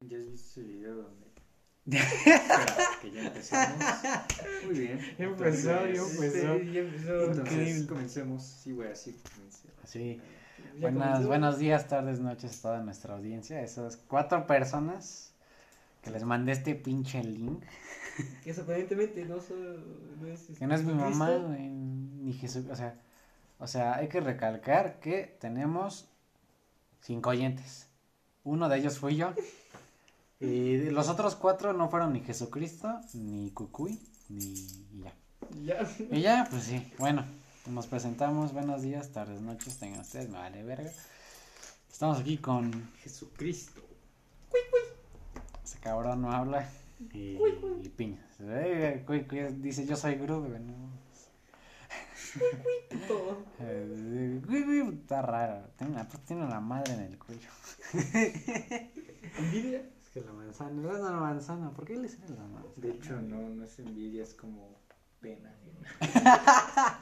¿Ya has visto ese video donde... Que ya empezamos. Muy bien. Ya empezó, ya Entonces, empezó. este, ya empezó. Entonces, Increíble. comencemos. Sí, güey, así comencé. Sí. Ya Buenas, comenzó. buenos días, tardes, noches a toda nuestra audiencia. Esas cuatro personas que les mandé este pinche link. Que sorprendentemente no, no es. Que no es mi mamá, güey, ni Jesús. O sea, o sea, hay que recalcar que tenemos cinco oyentes. Uno de ellos fui yo. Y los otros cuatro no fueron ni Jesucristo, ni Cucuy, ni ya. Ya. Y ya, pues sí, bueno, nos presentamos. Buenos días, tardes, noches, tengan ustedes, me vale verga. Estamos aquí con Jesucristo. ese cabrón no habla y, y piña. Eh, cuy, cuy, dice yo soy güey, no. Todo. Eh, está raro. Tiene una, tiene una madre en el cuello. Envidia. Es que la manzana, no es la manzana. ¿Por qué le sale la manzana? De hecho, no, no es envidia, es como pena.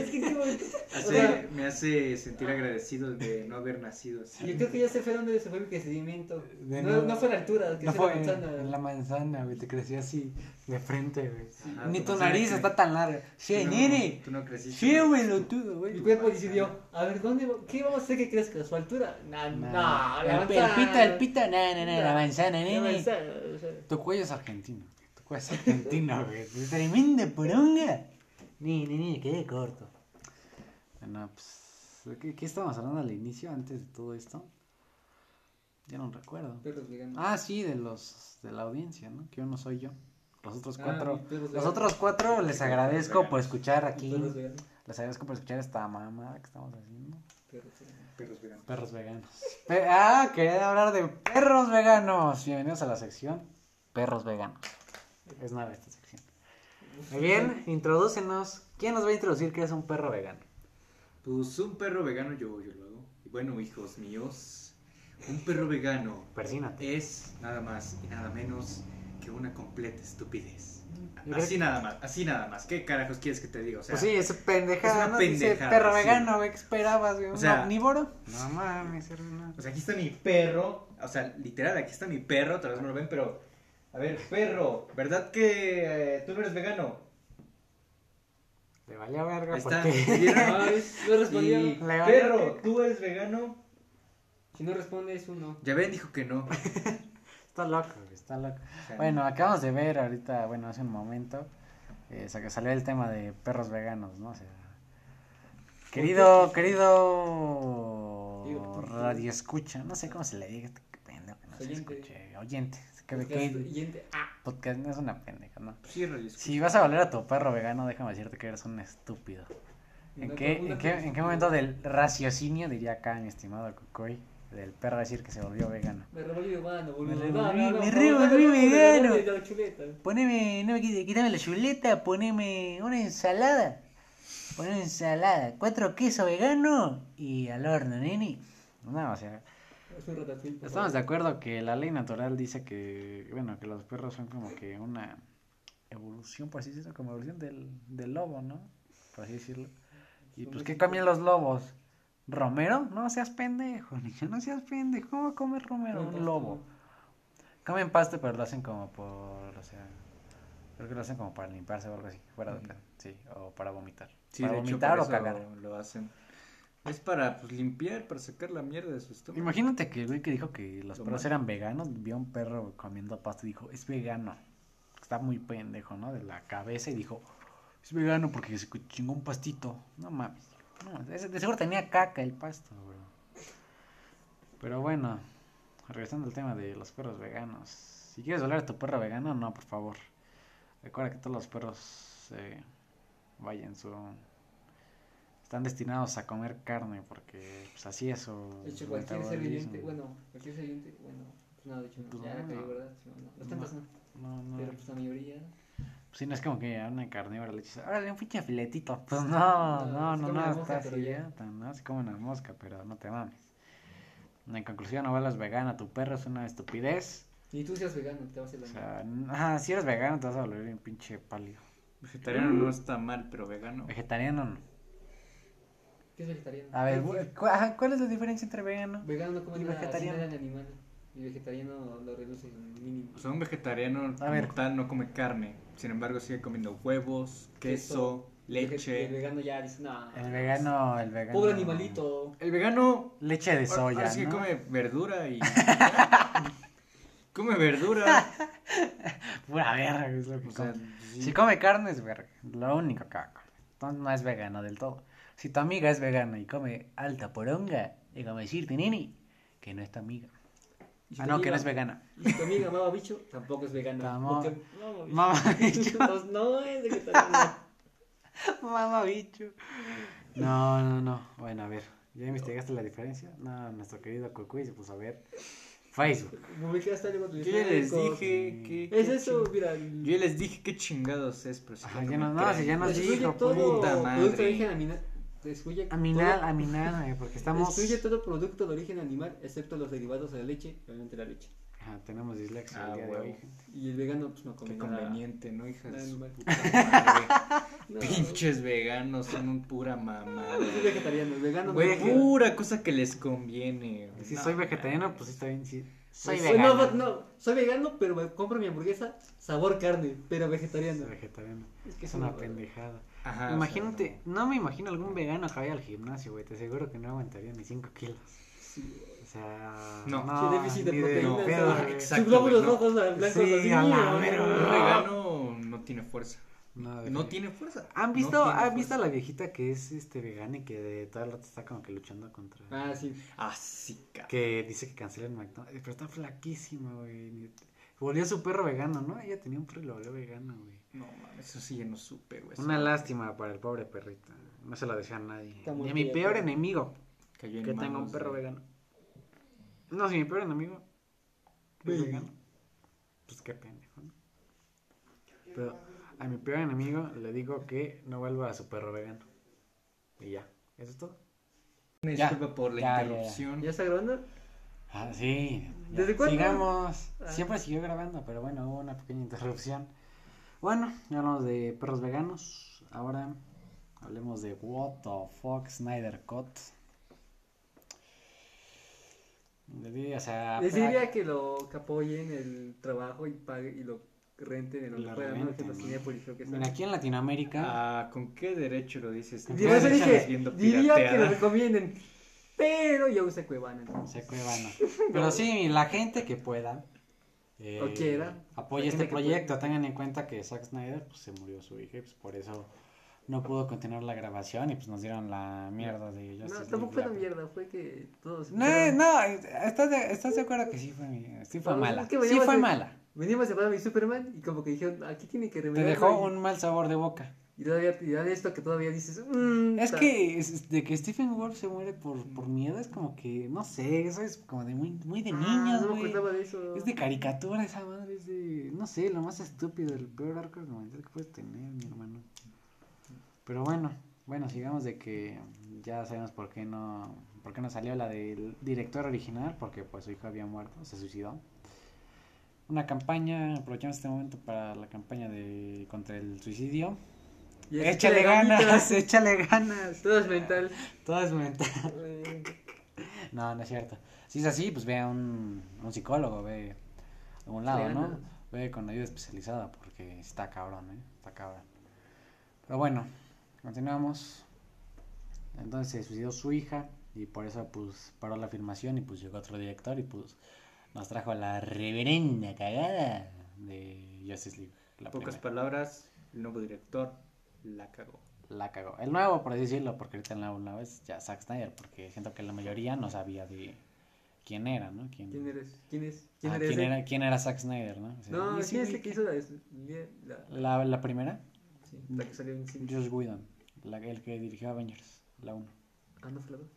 Es que qué bonito. O Hace- sea, me hace sentir agradecido de no haber nacido así. yo creo que ya sé fue donde se fue mi crecimiento. De No, no- no fue la altura, que No fue la manzana. en la manzana, güey. Te creció así de frente, güey. Ajá, Ni como tu nariz que- está tan larga. Che, no- nene. Tú no creciste. Che, güey, lo tudo, güey. Mi cuerpo decidió, a ver, ¿dónde, ¿qué vamos a hacer que crezca? ¿Su altura? Nah, Nah. nah, la el, el manzana. pito, el pito, no, no, no, la manzana, La nene. manzana, o sea. Tu cuello es argentino. Es argentino, güey. Tremenda poronga. Ni, ni, ni, quedé corto. Bueno, pues. ¿qué, ¿Qué estábamos hablando al inicio, antes de todo esto? Ya no recuerdo. Perros veganos. Ah, sí, de los. de la audiencia, ¿no? Que yo no soy yo. Los otros Ah, cuatro. Los otros cuatro les agradezco por escuchar aquí. Perros veganos. Les agradezco por escuchar esta mamada que estamos haciendo. Perros veganos. Perros veganos. Perros veganos. Pe- ah, quería hablar de perros veganos. Bienvenidos a la sección Perros veganos. Es nueva esta sección. Muy bien, introdúcenos. ¿Quién nos va a introducir qué es un perro vegano? Pues un perro vegano yo, yo lo hago. Y bueno, hijos míos, un perro vegano Persínate. es nada más y nada menos que una completa estupidez. Así nada más, así nada más. ¿Qué carajos quieres que te diga? O sea, Pues sí, ese pendejada, es una ¿no? Dice pendejada, perro sí. vegano, ¿qué esperabas, güey? O ¿Un sea- omnívoro? No mames, hermano. pues aquí está mi perro. O sea, literal, aquí está mi perro. Tal vez no lo ven, pero. A ver, perro, ¿verdad que eh, tú no eres vegano? Le valió verga Ahí está. no respondió. Y, Le valió perro, que- ¿tú eres vegano? Si no responde es uno. Ya ven, dijo que no. está loco, está loco. Bueno, acabamos de ver ahorita, bueno, hace un momento, eh, salió el tema de perros veganos, ¿no? O sea, querido, querido radio escucha, no sé cómo se le diga, pendejo que no Oyente. escuche, oyente, que, Podcast que-. Ah, podcast no es una pendeja, ¿no? Sí. Si vas a valer a tu perro vegano, déjame decirte que eres un estúpido. ¿En qué, en qué, en qué momento del raciocinio, diría acá mi estimado Cocoy, del perro decir que se volvió vegano? Me revolví vegano, boludo. Me revolví- me revolví no, no, no, no, vegano. Poneme, no me quítame la chuleta, poneme una ensalada. Poneme ensalada, cuatro quesos veganos y al horno, nene. No, o sea, Es un ratatouille. por estamos de acuerdo que la ley natural dice que, bueno, que los perros son como que una evolución, por así decirlo, como evolución del, del lobo, ¿no? Por así decirlo. Y pues, ¿qué cambian los lobos? ¿Romero? No seas pendejo, niño, no seas pendejo. ¿Cómo comer romero? Un lobo. Comen pasto, pero lo hacen como por, o sea, creo que lo hacen como para limpiarse o algo así, fuera de sí, o para vomitar. Sí, para de hecho, vomitar por o eso cagar. Lo hacen. Es para pues, limpiar, para sacar la mierda de su estómago. Imagínate que el güey que dijo que los Lo perros eran veganos, vio a un perro comiendo pasto y dijo, es vegano. Está muy pendejo, ¿no? De la cabeza y dijo, es vegano porque se chingó un pastito. No mames. No, de seguro tenía caca el pasto, güey. Pero bueno, regresando al tema de los perros veganos. Si quieres hablar de tu perro vegano, no, por favor. Recuerda que todos los perros, eh, vaya, en su... Están destinados a comer carne porque pues así es su De hecho, cualquier ser metabolismo. viviente, bueno, cualquier ser viviente, bueno, pues no, de hecho, no, Pues ya no. cayó, ¿verdad? Sí, no, tantas no, No, no. pero pues la mayoría. Si no es como que a una carnívora le dices, órale, un pinche filetito. Pues no, No, no, se no, está así, ya. tan- no, se come una mosca, pero no te mames. En conclusión, no vuelvas vegana, tu perro es una estupidez. Y tú seas vegano, te vas a hacer O la sea, ajá, si eres vegano te vas a volver un pinche pálido. Vegetariano no está mal, pero vegano. Vegetariano no. ¿Qué es vegetariano? A ver, ¿Qué- bu- cu- ajá, ¿cuál es la diferencia entre vegano? Vegano no come y nada, vegetariano. vegetariano. nada de animal. Y vegetariano lo reduce mínimo. O sea, un vegetariano como ver. tal no come carne. Sin embargo, sigue comiendo huevos, queso, Y el leche. vegano ya dice, no. El vegano, el vegano. Pobre animalito. El vegano Leche de soya, ahora sí que ¿no? come verdura y. come verdura. Pura verga, es lo que O sea, come. sí. Si come carne es verga, lo único que come. Entonces no es vegano del todo. Si tu amiga es vegana y come alta poronga, déjame decirte, nene, que no es tu amiga. Ah, no, que amiga- no es vegana. Y si tu amiga mama bicho, tampoco es vegana. Porque mama bicho. Mama bicho. No es vegetariano. Mamá bicho. No, no, no. Bueno, a ver. ¿Ya investigaste la diferencia? No, nuestro querido Cocuy se puso a ver Facebook. Algo Yo ya les dije que. Es que eso, mira. Yo ya les dije qué chingados es, pero si Ajá, no ya no- no, si ya nos Excluye dijo, puta madre. De origen animal. Excluye Aminal, todo- aminal, porque estamos... Excluye todo producto de origen animal, excepto los derivados de la leche, obviamente la leche. Ajá, tenemos dislexia el Ah, día de huevo. hoy, gente. Y el vegano, pues no come Qué nada. conveniente, ¿no, hija de nada su animal. puta madre? No, Pinches veganos son un pura mamada. Yo soy vegetariano, el vegano Güey, no pura cosa que les conviene. güey. Si No, soy vegetariano, pues sí está bien, sí. Soy Pues, vegano. No, no, soy vegano, pero me compro mi hamburguesa sabor carne, pero vegetariano. Soy vegetariano. Es que Es es una una pendejada. Ajá, o sea, Imagínate, no me imagino algún vegano que vaya al gimnasio, güey. Te aseguro que no aguantaría ni 5 kilos. Sí, O sea, No. Déficit de pedo, güey. exacto, Sus glóbulos no. rojos blancos Sí, así. a la Un no. vegano no tiene fuerza. No, tiene fuerza. ¿Han No visto, tiene ¿han fuerza. visto a la viejita que es este vegana y que de todo el rato está como que luchando contra. Ah, sí. Ah, sí, cabrón. Que dice que cancelen McDonald's. Pero está flaquísima, güey. Volvió su perro vegano, ¿no? Ella tenía un perro y lo volvió vegano, güey. No mames, eso sí ya no supe, güey. Una lástima para el pobre perrito. No se lo desea a nadie. Ni a mi peor pero- enemigo. Cayó en Que tenga un perro vegano. No, si mi peor enemigo es Sí. vegano. Pues qué pendejo, ¿no? Pero a mi peor enemigo le digo que no vuelva a su perro vegano. Y ya, eso es todo. Ya, disculpa por la ya, ya, ya. interrupción. ¿Ya está grabando? Ah, sí. ya. ¿Desde cuándo? Sigamos. Ah. Siempre siguió grabando, pero bueno, hubo una pequeña interrupción. Bueno, ya hablamos de perros veganos. Ahora hablemos de What the fuck Snyder Cut. O sea, Les diría que lo que apoyen el trabajo y paguen y lo renten en Lo puedan, ¿no? Que los creo que Mira, aquí en Latinoamérica. Ah, ¿con qué derecho lo dices? Dije, diría que lo recomienden, pero yo usé Cuevana. entonces. Se cuevana. Pero sí, la gente que pueda. eh, O quiera. Apoye La este proyecto. Tengan en cuenta que Zack Snyder pues, se murió su hija y pues, por eso no pudo continuar la grabación y pues nos dieron la mierda de No, Justice tampoco fue la- mierda, fue que todos. No, empezaron- no, ¿estás de, ¿estás de acuerdo que sí fue, sí fue No, mala? es que sí fue de- mala. Venimos a de mi Superman y como que dijeron, aquí tiene que Te remediarlo. dejó un mal sabor de boca. Y todavía, y de esto que todavía dices, mmm, Es que de que Stephen Wolf se muere por, por miedo es como que, no sé, eso es como de muy, muy de niños, Ah, no de eso. Es de caricatura esa madre, es de, no sé, lo más estúpido, el peor arco argumental que puedes tener, mi hermano. Pero bueno, bueno, sigamos de que ya sabemos por qué no, por qué no salió la del director original, porque pues su hijo había muerto, se suicidó. Una campaña, aprovechamos este momento para la campaña de contra el suicidio. Échale ganas, ganitas, échale ganas. Todo es mental. Todo es mental. No, no es cierto. Si es así, pues ve a un, un psicólogo, ve a algún lado, ¿no? Ve con ayuda especializada porque está cabrón, ¿eh? Está cabrón. Pero bueno, continuamos. Entonces se suicidó su hija y por eso pues paró la filmación y pues llegó otro director y pues nos trajo la reverenda cagada de Justice League. La Pocas primera. palabras, el nuevo director la cagó. La cagó. El nuevo, por así decirlo, porque ahorita el nuevo una es ya Zack Snyder, porque siento que la mayoría no sabía de quién era, ¿no? ¿Quién, ¿Quién eres? ¿Quién es? ¿Quién Ah, eres? ¿quién era, quién era Zack Snyder, no? O sea, No, ¿quién es el que hizo la, la, La, la primera, sí, la que salió en cine? Josh Whedon, la, el que dirigió Avengers, la 1. Ah, no fue la dos.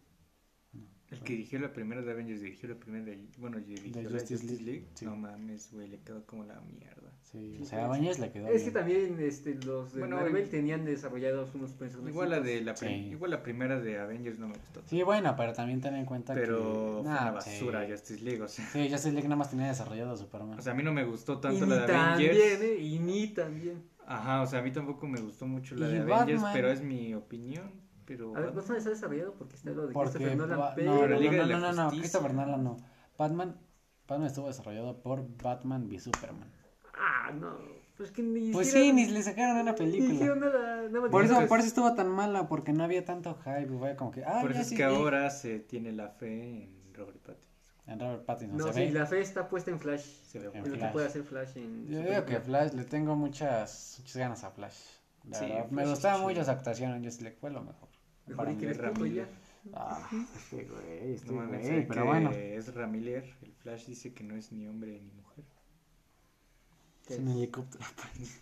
El que dirigió la primera de Avengers, dirigió la primera de... Bueno, dirigió De la Justice Justice League, League. sí. No mames, güey, le quedó como la mierda. Sí, o sea. Avengers le quedó Es que bien. también este, los de Bueno, Marvel y- tenían desarrollados unos personajes. Igual la de la, Sí. igual la primera de Avengers no me gustó. Sí, bueno, pero también ten en cuenta pero que... fue Nah, una basura sí. Justice League, o sea. Sí, Justice League nada más tenía desarrollado a Superman. O sea, a mí no me gustó Y tanto ni la de Avengers. también, ¿eh? Y ni también. Ajá, o sea, a mí tampoco me gustó mucho la Y de Avengers, Batman. pero es mi opinión. Pero A ver, Batman está desarrollado porque está lo de porque... Christopher Nolan, pero... no, Pero no, no, no, no, no, Justicia. Christopher Nolan no. Batman Batman estuvo desarrollado por Batman v Superman. Ah, no. Pues que ni Pues sí, ni le sacaron una película. nada. nada Por eso, por eso estuvo tan mala, porque no había tanto hype. Como que, ah, Por ya eso es sí que ahora se tiene la fe en Robert Pattinson. En Robert Pattinson No, se sí, ve. la fe está puesta en Flash. Se ve En lo que Flash. puede hacer Flash en. Yo digo que. Flash, le tengo muchas, muchas ganas a Flash. La Sí, verdad, me Flash es gustaba chido. mucho su actuación en Just League, fue lo mejor. Mejor Para y que y ya. Ah, este güey, este No güey, ¿sabe pero que bueno. Es Ramiller, el Flash dice que no es ni hombre ni mujer. ¿Qué Es un helicóptero.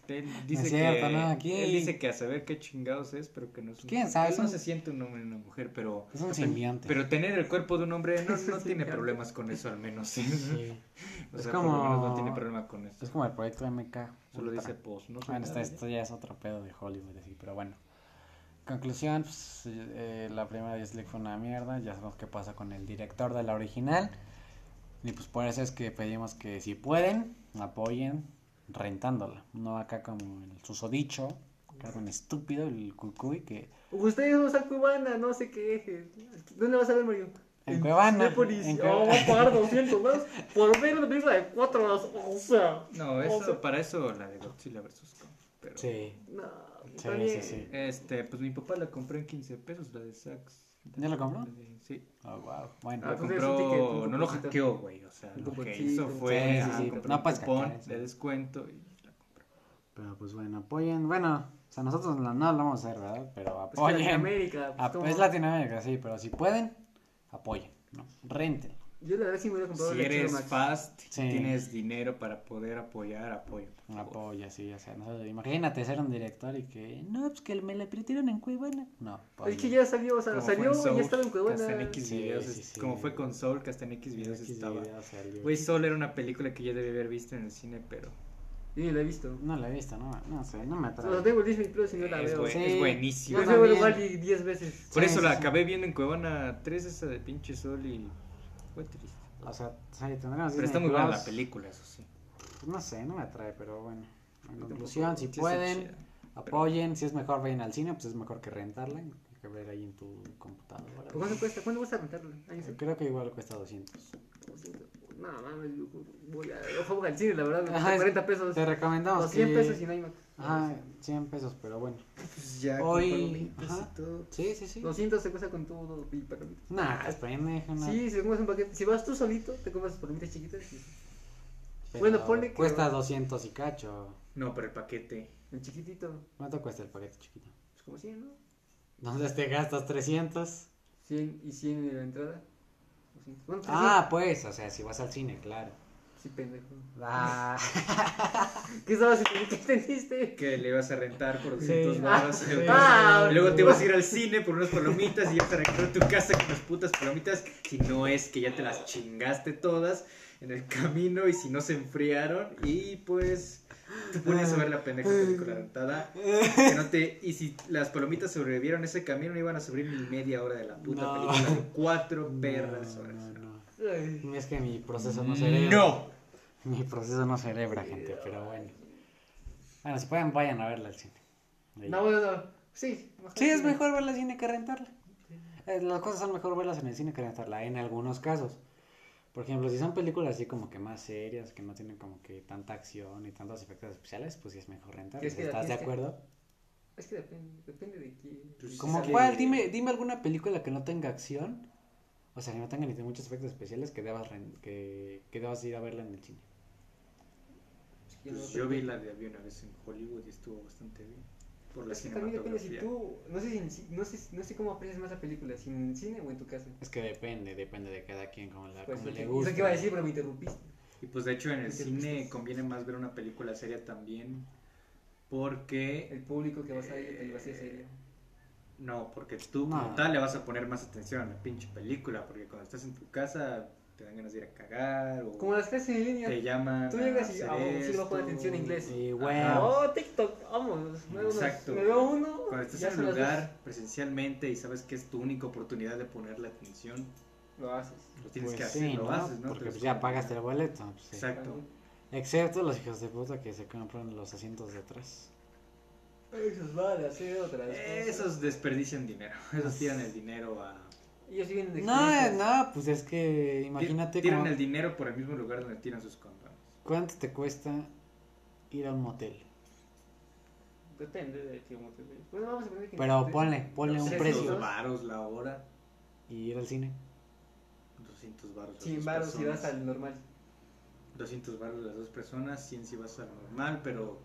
Él dice cierto, que no, aquí- él dice que a saber qué chingados es, pero que no es un ¿Quién sabe? Él no un- se siente un hombre ni una mujer, pero Es un simbionte. pero tener el cuerpo de un hombre no, no tiene problemas con eso al menos. Sí. O Es sea, como- por lo menos no tiene problema con eso. Es como el proyecto MK. Solo Ultra. dice post, ¿no? Bueno, esto, esto ya es otro pedo de Hollywood, así, pero bueno. Conclusión, pues, eh, la primera de fue una mierda, ya sabemos qué pasa con el director de la original. Y pues por eso es que pedimos que si pueden, apoyen rentándola. No acá como el susodicho, acá con estúpido, el cucuy, que Ustedes a Cubana, no sé qué. ¿Dónde vas a ver, Mario? En Cuevana, Cinépolis. en Oh, Cue- voy a pagar 200 más por ver una película de 4 horas. O sea. No, o eso, sea, para eso la de Godzilla vs. Kong. Pero, Sí, No, Sí, sí, sí. Este, pues mi papá la compró en 15 pesos, la de Sax. ¿Ya la compró? Sí. oh, wow, bueno. Ah, pues ticket, no lo hackeó, güey. O sea, lo que hizo fue Sí, sí, ah, sí, no un cupón de descuento y la compró. Pero pues bueno, apoyen, bueno, o sea, nosotros no, no lo vamos a hacer, ¿verdad? Pero Pues apoyen. Latinoamérica, pues, ¿cómo? es Latinoamérica, sí, pero si pueden, apoyen, ¿no? Renten. Yo la verdad sí me hubiera comprado Si eres Max. fast, Sí. tienes dinero para poder apoyar, favor. Apoya, sí, o sea, no, imagínate ser un director y que, no, pues que me la pritieron en Cuevana. No, Es que ya salió, o sea, Como salió Soul, ya estaba en que hasta en Cuevana. X Sí, videos, sí, sí. como fue con Soul, que hasta en X videos X estaba. Güey, Soul era una película que yo debí haber visto en el cine, pero ni la he visto. No la he visto, no, no sé, no me O sea, atrae. tengo Disney Plus y no la es, veo. buen- Sí. es a ver también. igual 10 veces. Por Sí, eso sí, la sí. acabé viendo en Cuevana 3, esa de pinche Sol y fue triste. O sea, sí, tendremos Pero está muy buena la película, eso sí. Pues no sé, no me atrae, pero bueno. En tampoco. conclusión, si pueden, chida. apoyen. Si es mejor, vayan al cine, pues es mejor que rentarla que ver ahí en tu computadora. ¿Por ¿Cuánto cuesta? ¿Cuánto cuesta rentarlo? Ahí se- Creo que igual cuesta 200. No, mames, voy a, voy al cine, la verdad, me Ajá, cuesta es- 40 pesos. Te recomendamos O 100 que- pesos y no hay más. Ajá, 100 pesos, pero bueno. Pues ya, Hoy- con ajá. y todo. Sí, sí, sí. 200 se cuesta con todo y palomitas. Nah, es pendejo, no. Sí, si compras un paquete, si vas tú solito, te compras palomitas chiquitas y Pero bueno, ponle que- Cuesta 200 y cacho. No, pero el paquete. el chiquitito, ¿Cuánto cuesta el paquete chiquito? pues como 100, ¿no? Entonces te gastas 300. 100 y 100 en la entrada. 200. Bueno, Ah, pues, o sea, si vas al cine, claro. Sí, pendejo. Ah, ¿Qué estabas? ¿Qué entendiste? Que le ibas a rentar por Sí. 200 baros. Sí. Ah, Y luego te ibas a ir al cine por unas palomitas y ya te regresar a tu casa con las putas palomitas. Si no es que ya te las chingaste todas en el camino y si no se enfriaron. Y pues te pones a ver la pendeja película rentada. Que no te, y si las palomitas sobrevivieron ese camino, no iban a sobrevivir ni media hora de la puta No. película. de Cuatro perras horas. No, no. Ay. Es que mi proceso no cerebra. No. Mi proceso no cerebra, gente, pero bueno. Bueno, si pueden, vayan a verla al cine. Ahí. No, bueno, no. Sí. Sí, es mejor verla al cine que rentarla. Eh, las cosas son mejor verlas en el cine que rentarla, en algunos casos. Por ejemplo, si son películas así como que más serias, que no tienen como que tanta acción y tantos efectos especiales, pues sí es mejor rentarlas. Es que la ¿Estás de tienes que- acuerdo? Es que depende, depende de quién. Pues, cuál, dime, dime alguna película que no tenga acción, o sea, tenga ni muchos efectos especiales que debas, que, que debas ir a verla en el cine. Pues yo vi la de había una vez en Hollywood y estuvo bastante bien. Por la Es que también depende si tú. No sé, si no, sé, no sé cómo aprecias más la película, si en cine o en tu casa. Es que depende, depende de cada quien, como, la, Pues, como eso le gusta. Eso que iba a decir, pero me interrumpiste. Y pues de hecho en el ¿Qué cine conviene más ver una película seria también porque El público que vas a ir te iba a hacer serio. No, porque tú No. como tal le vas a poner más atención a la pinche película, porque cuando estás en tu casa te dan ganas de ir a cagar o Como las clases en línea. te llaman Tú llegas y vamos, sí, bajo de atención en inglés. Sí, Ajá. bueno. Oh, TikTok, vamos. Exacto. me veo uno. Cuando estás en un lugar presencialmente y sabes que es tu única oportunidad de ponerle atención. Lo haces. lo tienes Pues que hacer, sí, lo ¿no? haces, ¿no? Porque pues es ya pagaste el boleto. pues, sí. Exacto. Excepto los hijos de puta que se compran los asientos de atrás. Esos van a hacer otras cosas. Esos desperdician dinero, esos tiran el dinero a Ellos de No, no, pues es que imagínate Tiran cómo- el dinero por el mismo lugar donde tiran sus condones. cuánto te cuesta ir a un motel. Depende de qué motel. Bueno, vamos a poner que. Pero ponle, ponle un 300 precio. varos la hora, Y ir al cine. 200 varos las 100 dos baros si vas al normal. 200 baros las dos personas, 100 si vas al normal, pero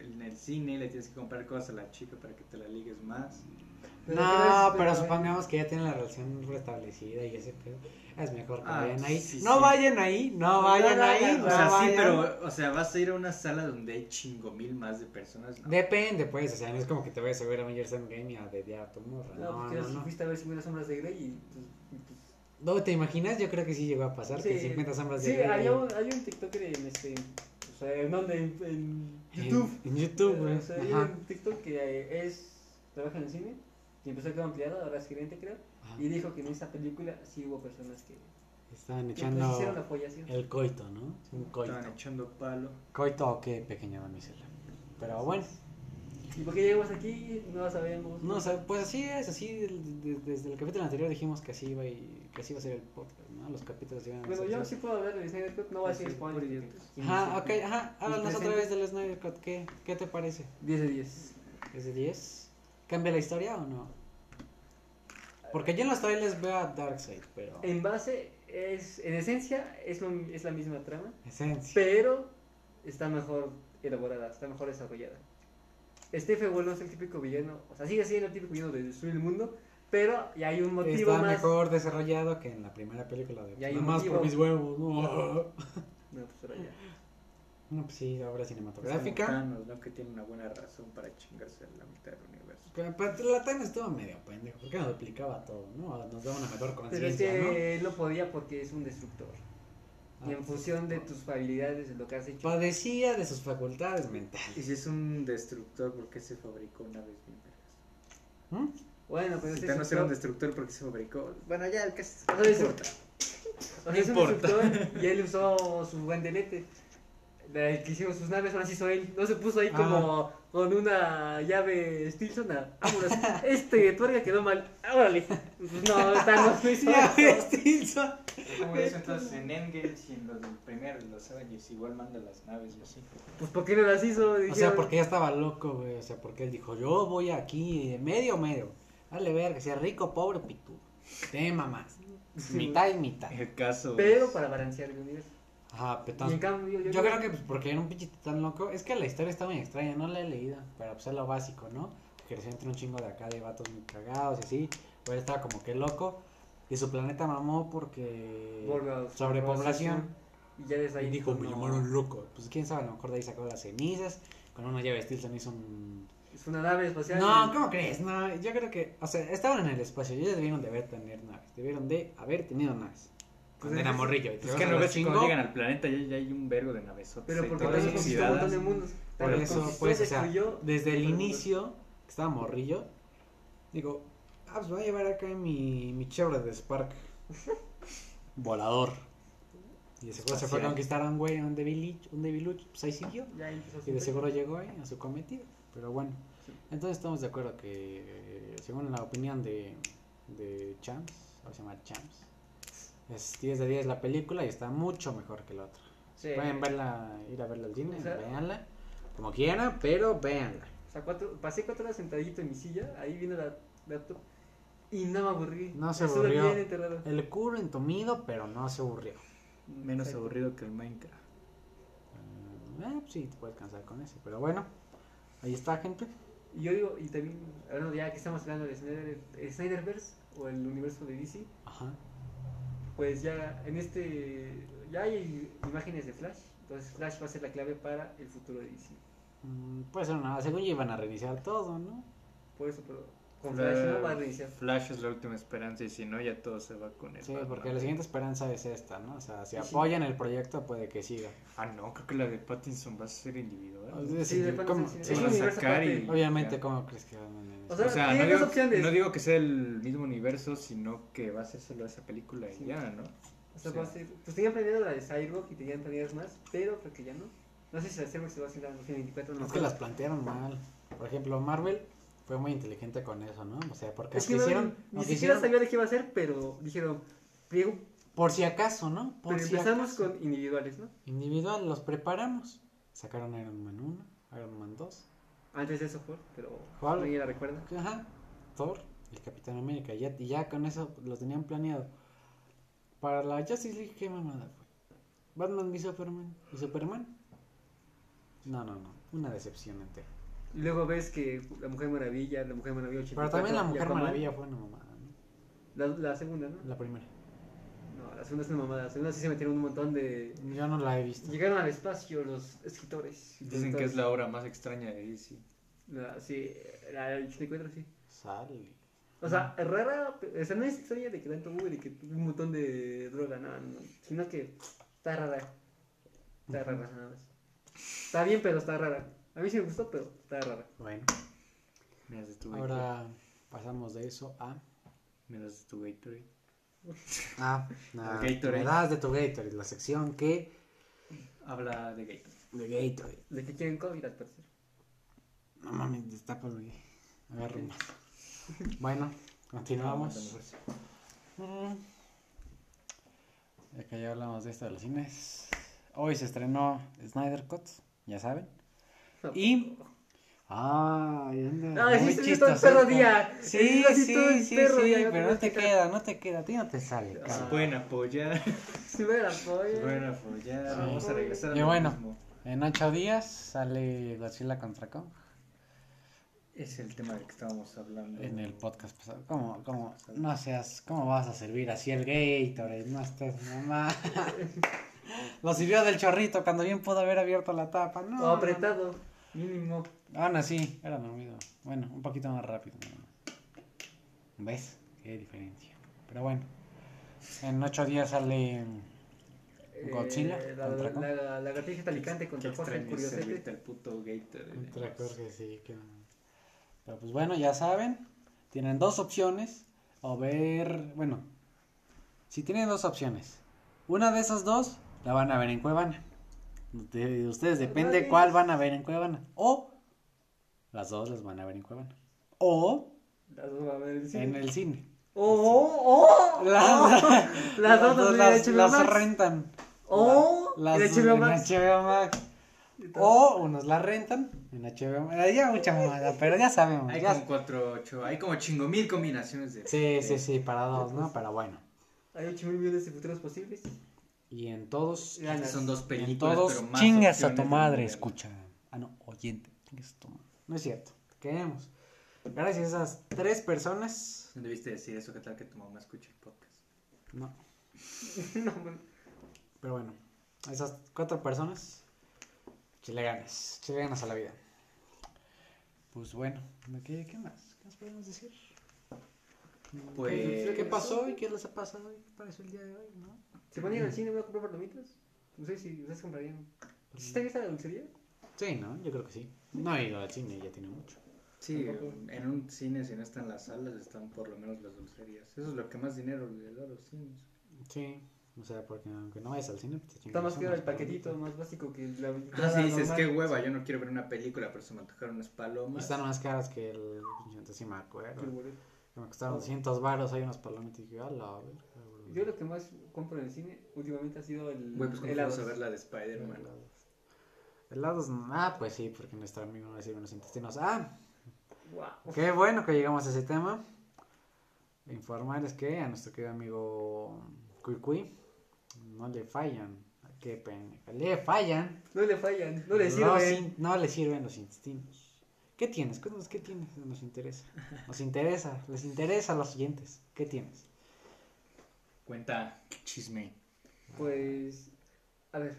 en el cine le tienes que comprar cosas a la chica para que te la ligues más. Pero No, ¿qué pero ves? supongamos que ya tienen la relación restablecida y ese pedo. Es mejor que Ah, vayan ahí. sí, no sí. vayan ahí, no vayan no ahí. no O sea, sí, pero, o sea, vas a ir a una sala donde hay chingo mil más de personas. ¿no? Depende, pues, o sea, no es como que te vayas a ver a Avengers Endgame y a dediar a tu morra. No, No, porque no, fuiste a ver 50 sombras de Grey y pues. y, pues No, ¿te imaginas? Yo creo que sí llegó a pasar que sí. 50 sombras Sí, de Grey había un, hay un TikToker en este. O sea, ¿en dónde? En, YouTube. En, YouTube, güey. O sea, hay Ajá. un TikTok que eh, es. Trabaja en el cine y empezó como empleado, ahora es gerente, creo. Ajá. Y dijo que en esa película sí hubo personas que. Estaban pues, echando el coito, ¿no? Un coito. Estaban echando palo. Coito o qué pequeña damisela. Pero bueno, ¿Y por qué llegamos aquí? No lo sabemos. no, o sea, pues así es, así del- de- desde el capítulo anterior dijimos que así iba y que así iba a ser el podcast, ¿no? Los capítulos iban a Bueno, ser yo sí puedo hablar de Snyder Cut, no voy a por idiotas. Ajá, ok, ajá, háblanos otra vez del Snyder Cut, ¿qué, qué te parece? 10 de 10. ¿Es de 10? ¿Cambia la historia o no? Porque yo en los trailers veo a Darkseid, pero... En base, es, en esencia, es, lo- es la misma trama, Esencia. pero está mejor elaborada, está mejor desarrollada. Stephen Wall no es el típico villano, o sea, sigue siendo el típico villano de destruir el mundo, pero ya hay un motivo Está más. mejor desarrollado que en la primera película de... Y hay Nada un más motivo. por mis huevos, no. No, pues ahora ya. No, pues sí, obra cinematográfica. Thanos, ¿no? Que tiene una buena razón para chingarse a la mitad del universo. Pero, pero la Thanos estuvo medio pendejo, porque nos duplicaba todo, ¿no? Nos daba una mejor Pero es conciencia, ¿no? él no podía porque es un destructor. Y Ah, en función de tus habilidades, de lo que has hecho. Padecía de sus facultades mentales. Y si es un destructor, ¿por qué se fabricó naves bien vergas? ¿Mm? Bueno, pero Si Thanos era un destructor- ¿por qué se fabricó? Bueno, ya, el caso O sea, es- importa. O No sea, es un importa. destructor y él usó su guantelete. La que hicimos sus naves, ahora sí hizo él. No se puso ahí Ah. como con una llave Stilson. a- Vámonos. Este tuerca quedó mal. Órale. Pues no, Thanos no eso. Stilson. Como eso entonces en Endgame y en los del primero, en los Avengers, igual manda las naves y así. Pues ¿por qué no las hizo? O sea, porque ya estaba loco, güey. O sea, porque él dijo, yo voy aquí, medio, medio. Dale ver, que sea rico, pobre, pitudo. Te mamás. mitad y mitad. El caso. Pero es- para balancear el universo. Ajá, Y en cambio, yo, Yo creo que pues, porque era un pinche tan loco. Es que la historia está muy extraña, no la he leído. Pero pues es lo básico, ¿no? Creció entre un chingo de acá de vatos muy cagados y así. Pero él estaba como que loco. Y su planeta mamó porque. Por la sobrepoblación. Y ya desde ahí. Y dijo, me llamaron loco. Pues quién sabe, a lo mejor de ahí sacó las cenizas. Con una llave Stilson hizo un. Es una nave espacial. No, ¿cómo crees? No, yo creo que. O sea, estaban en el espacio. Ellos debieron de haber tener naves. Debieron de haber tenido naves. Pues era morrillo. Es que no los ves llegan al planeta ya, ya hay un vergo de naves. Pero porque todas Thanos conquistó un montón de oxidadas. mundos. Por eso, pues, o sea, destruyó, desde el inicio, que estaba morrillo, digo, ah, pues voy a llevar acá mi, mi Chevrolet de Spark. Volador. Y de seguro se fue a conquistar a un güey, a un debiluch, un debiluch, pues ahí siguió. Y de seguro llegó ahí a su cometido. Pero bueno, entonces estamos de acuerdo que, eh, según la opinión de, de Champs, o se llama Champs, es 10 de 10 la película y está mucho mejor que la otra. Sí. Pueden verla, ir a verla al cine, O sea- véanla, como quieran, pero véanla. O sea, cuatro, pasé cuatro horas sentadito en mi silla, ahí viendo la laptop, y no me aburrí. No se Estuve aburrió. bien enterrado. El culo entumido, pero no se aburrió. Menos Exacto. aburrido que el Minecraft. Eh, eh, sí, te puedes cansar con ese. Pero bueno, ahí está, gente. Y yo digo, y también, hablando ya que estamos hablando de Snyder, Snyderverse, o el universo de DC, Ajá. Pues ya en este, ya hay imágenes de Flash, entonces Flash va a ser la clave para el futuro de DC. Mm, puede ser nada. Según ya iban a reiniciar todo, ¿no? Por eso, pero con Flash no va a reiniciar. Flash es la última esperanza y si no, ya todo se va con él. Sí, porque la siguiente esperanza es esta, ¿no? O sea, si sí. apoyan el proyecto, puede que siga. Ah, no, creo que la de Pattinson va a ser individual. Es Sí, sí, sí. Sí, sacar y- Obviamente, ya. ¿cómo crees que van a O sea, O sea, no digo, opciones. no digo que sea el mismo universo, sino que va a ser solo esa película y ya, ¿no? O sea, Sí. va a ser, pues tenían planeado la de Cyborg y tenían planeadas más, pero creo que ya no. No sé si la Cyborg se va a hacer en 2024 no Es que las plantearon mal. Por ejemplo, Marvel fue muy inteligente con eso, ¿no? O sea, porque Es que hicieron, ni siquiera hicieron sabía de qué iba a hacer, pero dijeron, Diego, por si acaso, ¿no? Por pero si empezamos acaso. con individuales, ¿no? Individual, los preparamos. Sacaron Iron Man 1, Iron Man 2, Antes de eso fue, pero ¿Cuál? nadie la recuerda. Ajá, Thor, el Capitán América, ya, y ya con eso lo tenían planeado. Para la Justice League, ¿qué mamada fue? Batman y Superman, y Superman. No, no, no, una decepción entera. Y luego ves que la Mujer Maravilla, la Mujer Maravilla 84. Pero también la Mujer Aquaman, Maravilla fue una mamada, ¿no? La, la segunda, ¿no? La primera. No, la segunda es una mamada. La segunda sí se metieron un montón de. Yo no la he visto. Llegaron al espacio los escritores. Dicen que es la obra más extraña de DC. La, sí, la del 84, sí. Sale. O sea, es rara, o sea, no es extraña de que tanto hubo y de que tuvo un montón de droga, no, no, sino que está rara. Está rara, nada más. Está bien, pero está rara. A mí sí me gustó, pero está rara. Bueno, Me das de tu ahora pasamos de eso a. Me das de tu Gatorade. Ah, nada. Gatorade. Me das de tu Gatorade, la sección que. Habla de Gatorade. De Gatorade. De que quieren COVID, al parecer. No mames, destápalo y agarro más. Bueno, continuamos. Mm. Ya que ya hablamos de esto de los cines. Hoy se estrenó Snyder Cut, ya saben. Y. Ay, anda. Ay, sí, muy se vio todo perro día. Sí, Sí, sí, sí, perro sí, día, pero no te queda, no te queda, a ti no te sale. Ah. Se pueden apoyar. Si me la Se pueden apoyar. Sí. Vamos a regresar a Y bueno. mismo. En ocho días sale Godzilla contra Kong Es el tema del que estábamos hablando. en el podcast pasado. ¿Cómo, cómo, no seas, cómo vas a servir así el Gatorade? No estés mamá. Lo sirvió del chorrito cuando bien pudo haber abierto la tapa. No, O no, no. Mínimo. Aún así, era lo mismo. Bueno, un poquito más rápido. ¿Ves? Qué diferencia. Pero bueno, en ocho días sale Godzilla Eh, la, contra la, Kong. la, lagartija talicante Qué contra Jorge el Curiosete. puto. Contra Jorge, sí. que- Pero pues bueno, ya saben. Tienen dos opciones. O ver. Bueno, si tienen dos opciones. Una de esas dos la van a ver en Cuevana. De ustedes depende cuál van a ver en Cuevana. O las dos las van a ver en Cuevana. O Las dos van a ver el cine. en el cine. ¡Oh! ¡Oh! Las, Las dos las las, rentan. ¡Oh! Las en HBO Max. en HBO Max. O unos la rentan en HBO Max. Ya mucha mamada, pero ya sabemos. Hay ya- como cuatro, ocho, hay como chingo mil combinaciones de. Sí, sí, sí, para dos, ¿no? Pero bueno. Hay 8 mil millones de futuros posibles. Y en todos, Ganas. Son dos en películas, todos, pero más chingas a tu madre, escucha. Ah, no, oyente. No es cierto, queremos. Gracias a esas tres personas. No debiste decir eso, que tal que tu mamá escuche el podcast. No, no, bueno. pero bueno, a esas cuatro personas, chile ganas, chile ganas a la vida. Pues bueno, ¿qué, qué más? ¿Qué más podemos decir? Pues- ¿Qué pasó y qué les ha pasado hoy? ¿Qué pareció el día de hoy, no? Si van a ir al cine, voy a comprar palomitas. No sé si ustedes comprarían. ¿Sí está lista la dulcería? Sí, ¿no? Yo creo que sí. No he ido al cine, ya tiene mucho. Sí, en un cine, si no están las salas, están por lo menos las dulcerías. Eso es lo que más dinero le da a los cines. Sí, o sea, porque aunque no vayas al cine, pues te Está más que unas el paquetito palomitas. más básico que la Ah, sí, dices, normal. qué hueva, yo no quiero ver una película, pero se me antojaron unas Y palomas. están más caras que el. Antes sí me acuerdo. Que me costaron 200 baros, hay unas palomitas y dije, a la bro". Yo lo que más compro en el cine últimamente ha sido el Güey, pues helados. a ver la de Spider-Man. Helados. Helados, ah, pues sí, porque nuestro amigo no le sirven los intestinos. Ah, Guau. qué bueno que llegamos a ese tema. Informarles que a nuestro querido amigo Cuicuy no le fallan. Qué pena, le fallan. No le fallan, no le sirven. no le sirven los intestinos. ¿Qué tienes? Cuéntanos, ¿qué tienes? Nos interesa. Nos interesa, les interesa a los siguientes. ¿Qué tienes? Cuenta chisme. Pues, a ver,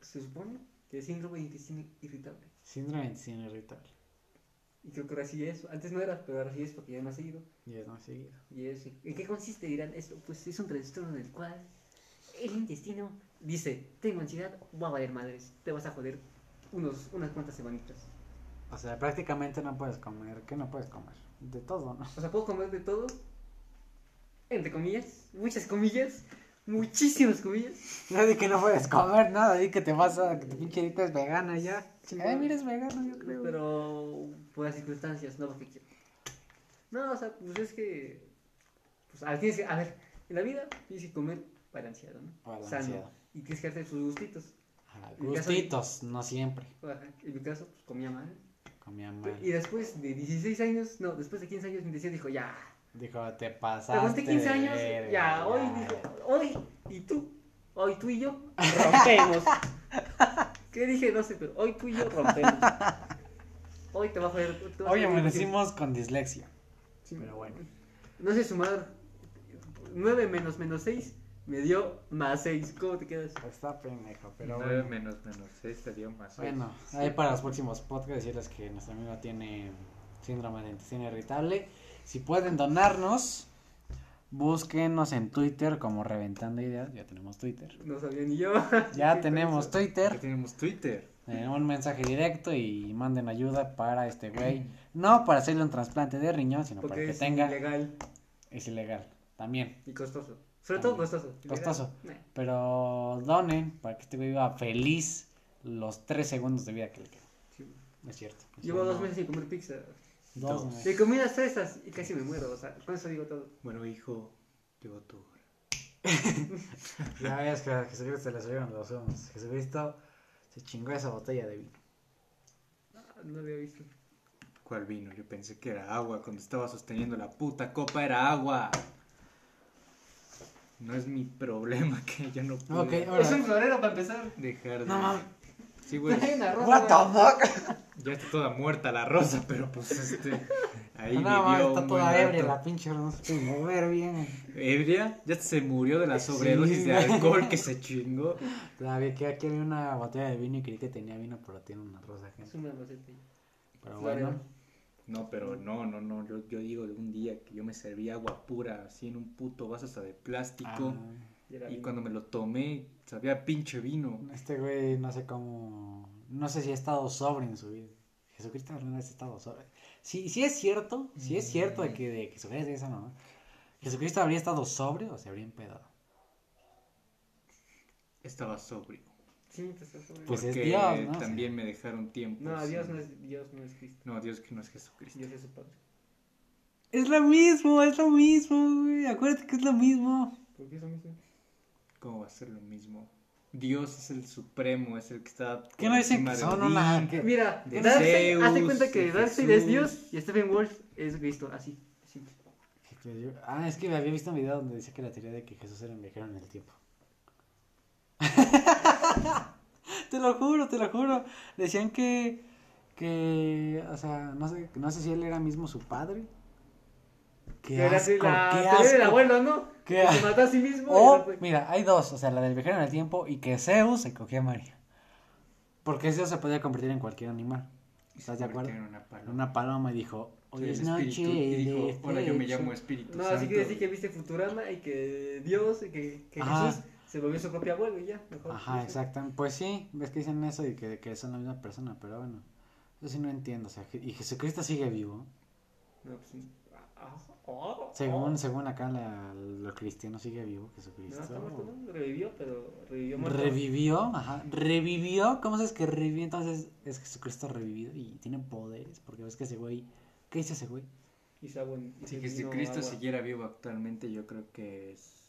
se supone que es síndrome de intestino irritable. Síndrome de intestino irritable. Y creo que ahora sí es. Antes no era, pero ahora sí es porque ya no ha seguido. Y es más seguido. Y es, ¿En qué consiste? Dirán esto. Pues es un trastorno en el cual el intestino dice: Tengo ansiedad, voy a valer madres. Te vas a joder unos, unas cuantas semanitas. O sea, prácticamente no puedes comer. ¿Qué no puedes comer? De todo, ¿no? O sea, puedo comer de todo, entre comillas, muchas comillas, muchísimas comillas. No di que no puedes comer nada, di que te vas a. que tu pinche dieta es vegana ya. Ay, mira, es vegano, yo creo. Pero por las circunstancias, no porque quiero. No, o sea, pues es que. Pues a ver, tienes que. A ver, en la vida tienes que comer balanceado, ¿no? Balanceado. Sano. Y tienes que hacer sus gustitos. Ajá, caso- Gustitos, no siempre. En mi caso, pues comía mal. Comía mal. Y después de 16 años, no, después de 15 años, mi decía dijo, ya. Dijo, te pasaste. Aguanté 15 de años, verga, ya, hoy, ya. dijo, hoy, y tú, hoy tú y yo, rompemos. ¿Qué dije? No sé, pero hoy tú y yo rompemos. Hoy te vas a ver. vas a Hoy ver amanecimos con dislexia. Sí. Pero bueno. No sé sumar. 9 menos menos 6 me dio más 6. ¿Cómo te quedas? Está pendejo, pero Nueve bueno. menos menos seis te dio más seis. Bueno, ahí para los próximos podcasts decirles que nuestro amigo tiene síndrome de intestino irritable. Si pueden donarnos, búsquenos en Twitter como Reventando Ideas. Ya tenemos Twitter. No sabía ni yo. Ya tenemos eso. Ya Twitter. tenemos Twitter. Eh, un mensaje directo y manden ayuda para este güey. No para hacerle un trasplante de riñón, sino para que es tenga. ilegal Es ilegal. También. y costoso. Sobre todo costoso. Costoso. nah. Pero donen para que este güey viva feliz los tres segundos de vida que le quedan. Sí. Es cierto. es Llevo dos meses sin comer pizza. Dos Dos. De comidas fresas y casi me muero. O sea, con eso digo todo. Bueno, hijo, llegó tu hora. Ya ves que a Jesucristo se le subieron los humos. Jesucristo se chingó esa botella de vino. Ah, No había visto. ¿Cuál vino? Yo pensé que era agua. Cuando estaba sosteniendo la puta copa era agua. No es mi problema que yo no puedo Ok, ahora. Es un florero para empezar. dejar de... No mames. Sí, güey. Hay una rosa. What the fuck? Ya está toda muerta la rosa, pero pues este... Ahí no, vivió un está buen toda rato. ebria la pinche no se puede mover bien. ¿Ebria? Ya se murió de la sobredosis Sí, de alcohol que se chingó. Todavía que aquí había una botella de vino y creí que tenía vino, pero tiene una rosa Es gente. una roseta. Pero bueno. No, pero no, no, no. Yo, yo digo de un día que yo me serví agua pura, así en un puto vaso hasta de plástico. ah, Y cuando me lo tomé, sabía pinche vino. este güey no sé cómo. No sé si ha estado sobre en su vida. Jesucristo alguna vez ha estado sobre. Si, si es cierto, si es cierto de que, de que Jesucristo es esa mamá. Jesucristo habría estado sobre o se habría empedado. Estaba sobrio. Sí, te estás sobre. Pues es porque Dios, ¿no? también me dejaron tiempo. No, sin- Dios no es Dios, no es Cristo. No, Dios que no es Jesucristo. Dios es su padre. Es lo mismo, es lo mismo, güey. Acuérdate que es lo mismo. ¿Por qué eso mismo? ¿Cómo va a ser lo mismo? Dios es el supremo, es el que está. ¿Qué no dicen que de son una- que- Mira, De Zeus, hazte cuenta que Darkseid es. Dios y Stephen Wolf es Cristo, así. yo- Ah, es que había visto un video donde decía que la teoría de que Jesús era un viajero en el tiempo. te lo juro, te lo juro. Decían que, que, o sea, no sé, no sé si él era mismo su padre. Qué Que era asco, la qué teoría del asco. abuelo, ¿no? Que se mató a sí mismo. O, no fue- mira, hay dos, o sea, la del viajero en el tiempo y que Zeus se cogía a María. Porque Zeus se podía convertir en cualquier animal. ¿Estás de acuerdo? en Una paloma. Una paloma y dijo, hoy es noche espíritu, y dijo, de Hola, yo me sexo". llamo Espíritu No, Santo. así que decir que viste Futurama y que Dios, y que, que. Jesús se volvió su propio abuelo y ya, mejor. Ajá, exactamente. Pues sí, ves que dicen eso y que, que son la misma persona, pero bueno, eso sí no entiendo. O sea, y Jesucristo sigue vivo. No, pues, ah, ah, Según, según acá la, lo cristiano sigue vivo, No, Jesucristo. está muerto, ¿no? Revivió, pero revivió muerto. Revivió, ajá, revivió. ¿Cómo sabes que revivió? Entonces es Jesucristo revivido y tiene poderes, porque ves que ese güey, ¿qué dice ese güey? Hizo agua en- Si hizo Jesucristo siguiera vivo actualmente, yo creo que es.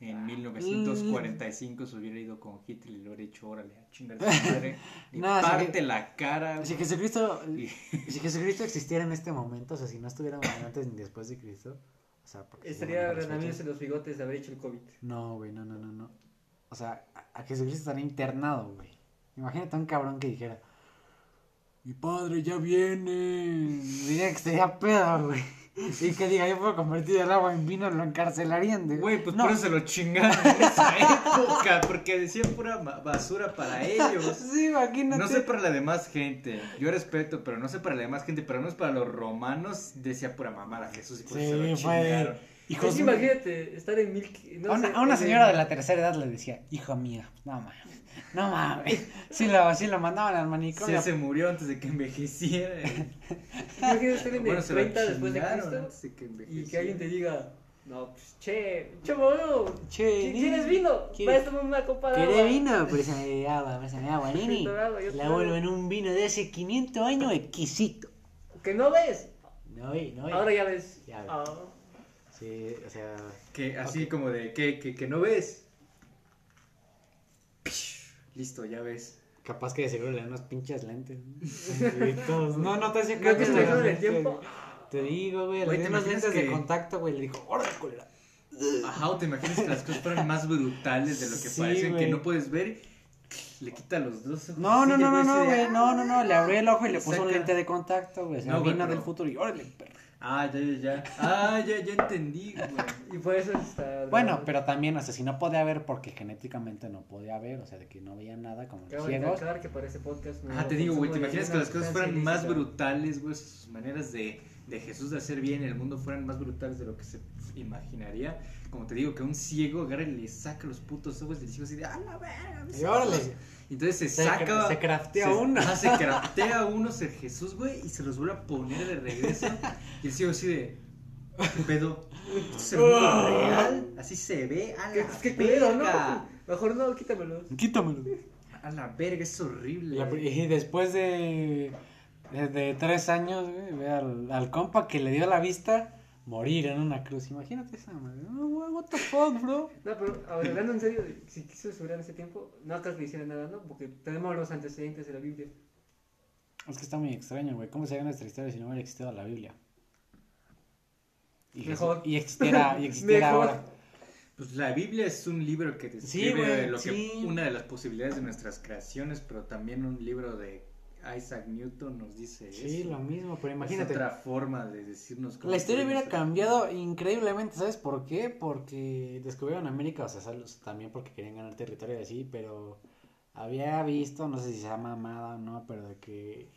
En 1945 se hubiera ido con Hitler y le hubiera dicho, órale, a chingar a su madre. No, si parte que- la cara. Si. Jesucristo, Y- si Jesucristo existiera en este momento, o sea, si no estuviéramos antes ni después de Cristo, o sea, porque Estaría fechas- los bigotes de haber hecho el COVID. No, güey, no, no, no, no. O sea, a, a Jesucristo estaría internado, güey. Imagínate a un cabrón que dijera, mi padre ya viene. Diría que estaría pedo, güey. Y que diga, yo puedo convertir el agua en vino, lo encarcelarían de... Güey, pues no. por eso se lo chingaron en esa época, porque decían pura basura para ellos. Sí, imagínate. No sé para la demás gente, yo respeto, pero no sé para la demás gente, pero no es para los romanos, decía pura mamada Jesús y por eso se lo Sí, fue chingaron. de... Hijos Es que imagínate estar en mil. No a una, sé, a una en- señora de la tercera edad le decía, hijo mío, no mames, no mames. Sí lo, sí lo mandaban al Sí, manicomio. se murió antes de que envejeciera. Imagínate estar en Bueno, el se lo 30 después de Cristo antes de que y que alguien te diga, No, pues, che, che, boludo. Che, ¿Tienes nini, vino? ¿quieres- Préstame una copa de agua. ¿Querés vino? Préstame agua, préstame agua, nini. Agua, La vuelvo en un vino de hace 500 años exquisito. ¿Que no ves? No, ve, no, ve. Ahora ya ves. Ya ves. Ah. Sí, o sea... Que así como de, que, que, que no ves. Listo, ya ves. Capaz que de seguro le dan unos pinches lentes. Todos, No, no te hacía ¿No que caso, se güey. en el tiempo? Te digo, güey, le ¿te di unos imaginas lentes de que- contacto, güey. Le dijo, ¡Órale, culera! Ajá, o te imaginas que las cosas fueran más brutales de lo que Sí, parecen, que no puedes ver. Le quita los dos ojos. No, no, no, no, no, de, güey. "Ah". No, no, no. Le abrió el ojo y le puso un lente de contacto, güey. O sea, No, vino pero- del futuro y órale, perro. Ah, ya, ya, ya. Ah, ya, ya entendí, güey. Y por eso está. Bueno, pero también, o sea, si no podía ver porque genéticamente no podía ver, o sea, de que no veía nada como los ciegos. recalcar que para ese podcast. no Ah, te digo, güey, ¿te imaginas que las cosas fueran más brutales, güey? Sus maneras de, de Jesús de hacer bien en el mundo fueran más brutales de lo que se imaginaría. Como te digo, que un ciego agarra y le saca los putos ojos del ciego así de, ¡ah, la verga! Y órale. Ojos". Y Entonces se, Se saca. se craftea se- uno. se craftea uno ser Jesús, güey, y se los vuelve a poner de regreso. Y el ciego así de, ¿qué pedo? ¿Esto mundo real? Así se ve, a Qué, la qué culero, ¿no? verga. Mejor no, quítamelo. Quítamelo. A la verga, es horrible. La- y después de, de, de tres años, güey, ve al, al compa que le dio la vista morir en una cruz. Imagínate esa madre. Oh, güey, what the fuck, bro. No, pero ahora, hablando en serio, si quiso subir en ese tiempo, no creo que hiciera nada, ¿no? Porque tenemos los antecedentes de la Biblia. Es que está muy extraño, güey. ¿Cómo sería nuestra historia si no hubiera existido la Biblia? Y, Mejor. Jesús- y existiera, y existiera Mejor. ahora. Pues la Biblia es un libro que describe Sí, güey, lo que, sí. una de las posibilidades de nuestras creaciones, pero también un libro de Isaac Newton nos dice Sí, eso. lo mismo, pero Es imagínate. otra forma de decirnos cómo La historia hubiera ser. cambiado increíblemente, ¿sabes por qué? Porque descubrieron América, o sea, también porque querían ganar territorio y así, pero había visto, no sé si se llama mamada o no, pero de que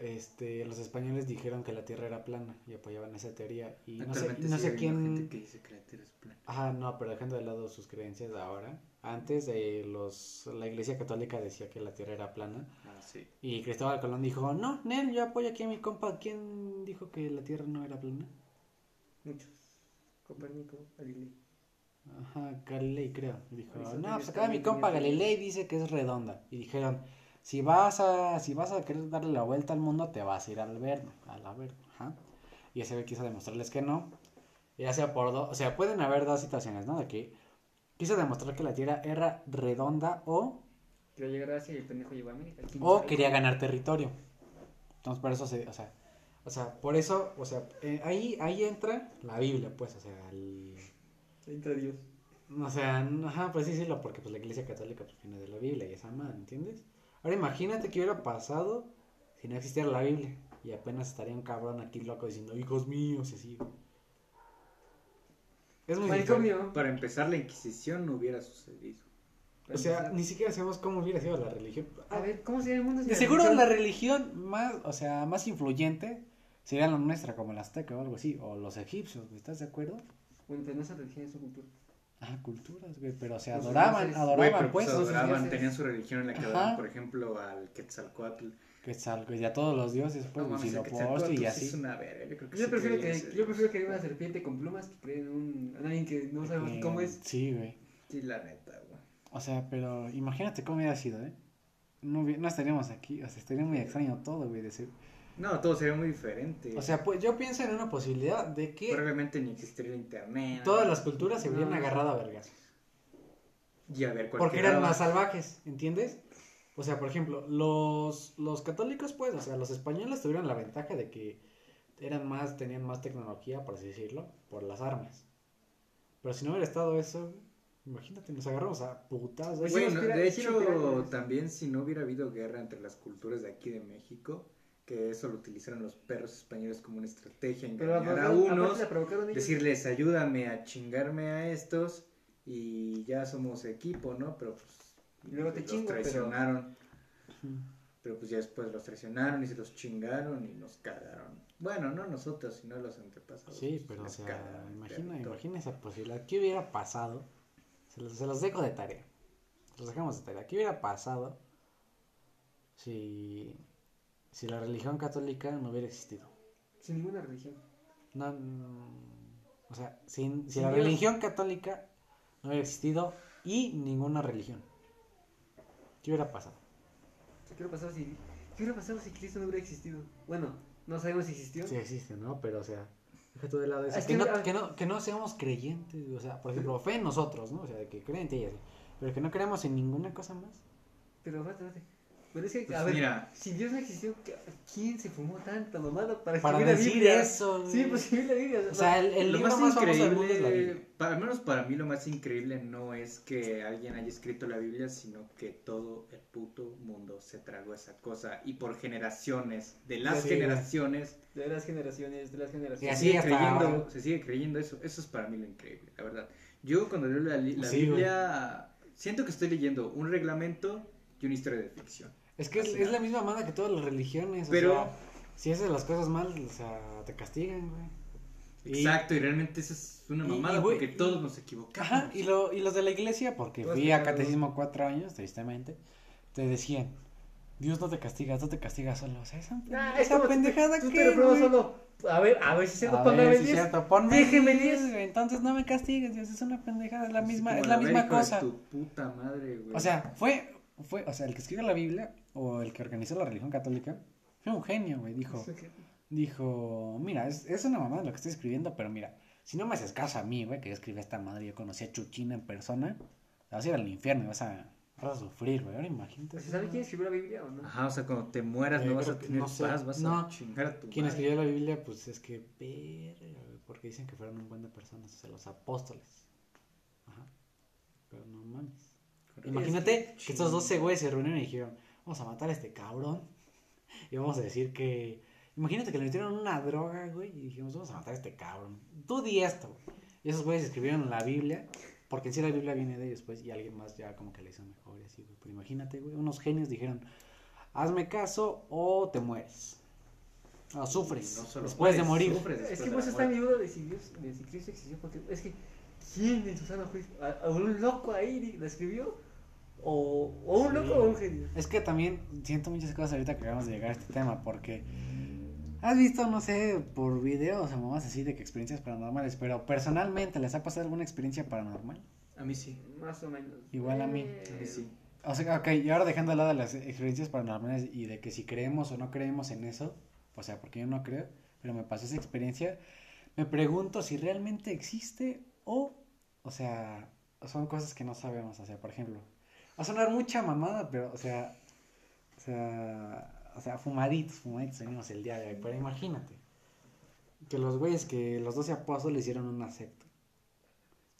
este, los españoles dijeron que la Tierra era plana y apoyaban esa teoría y no sé, no sé quién... gente que dice que la Tierra es plana. Ajá, no, pero dejando de lado sus creencias ahora. Antes de los, la Iglesia Católica decía que la Tierra era plana Ah, sí. y Cristóbal Colón dijo, no, Nel, yo apoyo aquí a mi compa. ¿Quién dijo que la Tierra no era plana? Muchos. Copérnico, Galilei. Ajá, Galilei creo. Dijo, no, pues acá mi compa Galilei dice que es redonda. Y dijeron, si vas a, si vas a querer darle la vuelta al mundo, te vas a ir al verno, al averno, ajá. Y ese quiso demostrarles que no. Ya sea por dos, o sea, pueden haber dos situaciones, ¿no? De que quiso demostrar que la Tierra era redonda o, Quería llegar a Asia y el pendejo llegó a América. ¿Quién o quería ganar territorio. Entonces por eso se, o sea, o sea, por eso, o sea, eh, ahí, ahí entra la Biblia, pues, o sea, el, Entra Dios. O sea, ajá, pues sí, sí, lo, porque pues la iglesia católica pues, viene de la Biblia y esa madre, ¿entiendes? Ahora imagínate qué hubiera pasado si no existiera la Biblia y apenas estaría un cabrón aquí loco diciendo, hijos míos, y así. Es. Manicomio. Para empezar, la Inquisición no hubiera sucedido. O sea, ni siquiera sabemos cómo hubiera sido la religión. A ver, ¿cómo sería el mundo sin De la seguro religión? la religión más, o sea, más influyente sería la nuestra, como la azteca o algo así, o los egipcios, ¿estás de acuerdo? Bueno, pero no religión, es su cultura. Ah, culturas, güey, pero o sea, adoraban, adoraban, Güey, pero pues. pues adoraban, tenían su religión en la que Ajá. adoraban, por ejemplo, al Quetzalcoatl. Que sal, y a todos los dioses, pues, No Huitzilopochtli y sí así. es una verga, yo creo que Yo sí prefiero que, yo prefiero que haya una serpiente con plumas que creen en un, en alguien que no sabemos Que- cómo es. Sí, güey. Sí, la neta, güey. O sea, pero imagínate cómo hubiera sido, ¿eh? No, no estaríamos aquí, o sea, estaría muy extraño todo, güey. de ser- No, todo sería muy diferente. O sea, pues yo pienso en una posibilidad de que probablemente ni existiría el internet. todas las culturas se hubieran No. agarrado a vergas. Y a ver, Porque cualquiera eran va- más salvajes, ¿entiendes? O sea, por ejemplo, los, los católicos, pues, o sea, los españoles tuvieron la ventaja de que eran más, tenían más tecnología, por así decirlo, por las armas. Pero si no hubiera estado eso, imagínate, nos agarramos a putas. Pues Bueno, de hecho, también si no hubiera habido guerra entre las culturas de aquí de México, que eso lo utilizaron los perros españoles como una estrategia, Pero engañar a unos, decirles ayúdame a chingarme a estos y ya somos equipo, ¿no? Pero pues Y luego te los chingo, pero- traicionaron. Pero pues ya después los traicionaron y se los chingaron y nos cagaron. Bueno, no nosotros, sino los antepasados. Sí, pues, pero o sea, cagaron imagina, territorio. imagina esa posibilidad. ¿Qué hubiera pasado? Se los, se los dejo de tarea. Se los dejamos de tarea. ¿Qué hubiera pasado si, si la religión católica no hubiera existido? Sin ninguna religión. No, O sea, sin, si Sin la Dios. religión católica no hubiera existido y ninguna religión. ¿Qué hubiera pasado? ¿Qué hubiera pasado si, qué hubiera pasado si Cristo no hubiera existido? Bueno, no sabemos si existió. Sí existe, ¿no? Pero, o sea, deja tú de lado eso. Es que, que, no, que, no, que no seamos creyentes, o sea, por ejemplo, fe en nosotros, ¿no? O sea, de que creen en ti y así. Pero que no creamos en ninguna cosa más. Pero, espérate, espérate. Pero es que, Pues a ver, mira. si Dios no existió, ¿qué- ¿quién se fumó tanta mamada para Para escribir la decir Biblia? eso, güey. Sí, pues escribir la Biblia. O sea, el, el lo libro más más, famoso del mundo es la increíble, Biblia. para, al menos para mí lo más increíble no es que alguien haya escrito la Biblia, sino que todo el puto mundo se tragó esa cosa y por generaciones, de las Sí, generaciones, de las generaciones, de las Y se generaciones. así sigue, hasta creyendo, ahora. se sigue creyendo eso. Eso es para mí lo increíble, la verdad. Yo cuando leo la, la Sí, güey. Biblia, siento que estoy leyendo un reglamento y una historia de ficción. Es que es, es la misma manda que todas las religiones. Pero- o sea, si haces las cosas mal, o sea, te castigan, güey. Exacto, y realmente eso es una mamada y, güey, porque todos nos equivocamos. Ajá, y, lo, y los de la iglesia, porque Todos fui a catecismo cuatro años, tristemente, te decían, Dios no te castiga, tú te castigas solo. O sea, esa, es esa como- pendejada tú que, te pruebas güey. solo. A ver, a ver si 10. cierto, ponme Déjeme el 10. 10, güey, Entonces no me castigues, Dios, es una pendejada, es la misma, es la misma cosa. tu puta madre, güey. O sea, fue, fue, o sea, el que escribió la Biblia, o el que organizó la religión católica, fue un genio, güey, dijo, dijo, mira, es, es una mamada lo que estoy escribiendo, pero mira, si no me haces caso a mí, güey, que yo escribí esta madre, yo conocí a Chuchina en persona, te vas a ir al infierno y vas a, vas a sufrir, güey, ahora imagínate. ¿Se sabe quién escribió la Biblia o no? Ajá, o sea, cuando te mueras Eh, no vas a que- tener no sé, paz, vas no. a chingar a tu Quien escribió la Biblia, pues es que, verga, güey, porque dicen que fueron un buen de personas, o sea, los apóstoles. Ajá. Pero no mames. Imagínate Es que estos 12 ching- güeyes se reunieron y dijeron, vamos a matar a este cabrón. Y vamos a decir que... Imagínate que le metieron una droga, güey, y dijimos, vamos a matar a este cabrón. Tú di esto, güey. Y esos güeyes escribieron la Biblia, porque en sí la Biblia viene de ellos, pues, y alguien más ya como que le hizo mejor y así, güey. Pero imagínate, güey, unos genios dijeron, hazme caso o te mueres. O sufres Y no solo después de morir. sufres Es que pues está mi duda de si Dios, de si Cristo existió, porque es que ¿quién en su sano juicio? ¿A, a un loco ahí la escribió? ¿O, o un Sí. loco o un genio? Es que también siento muchas cosas ahorita que acabamos de llegar a este tema, porque has visto, no sé, por videos o mamás así de que experiencias paranormales, pero personalmente, ¿les ha pasado alguna experiencia paranormal? A mí sí. Más o menos. Igual a mí. Eh, A mí sí. O sea, ok, y ahora dejando de lado las experiencias paranormales y de que si creemos o no creemos en eso, o sea, porque yo no creo, pero me pasó esa experiencia, me pregunto si realmente existe o, o sea, son cosas que no sabemos, o sea, por ejemplo, va a sonar mucha mamada, pero, o sea, o sea, o sea, fumaditos, fumaditos venimos el día de hoy, pero imagínate que los güeyes que los doce apóstoles hicieron una secta.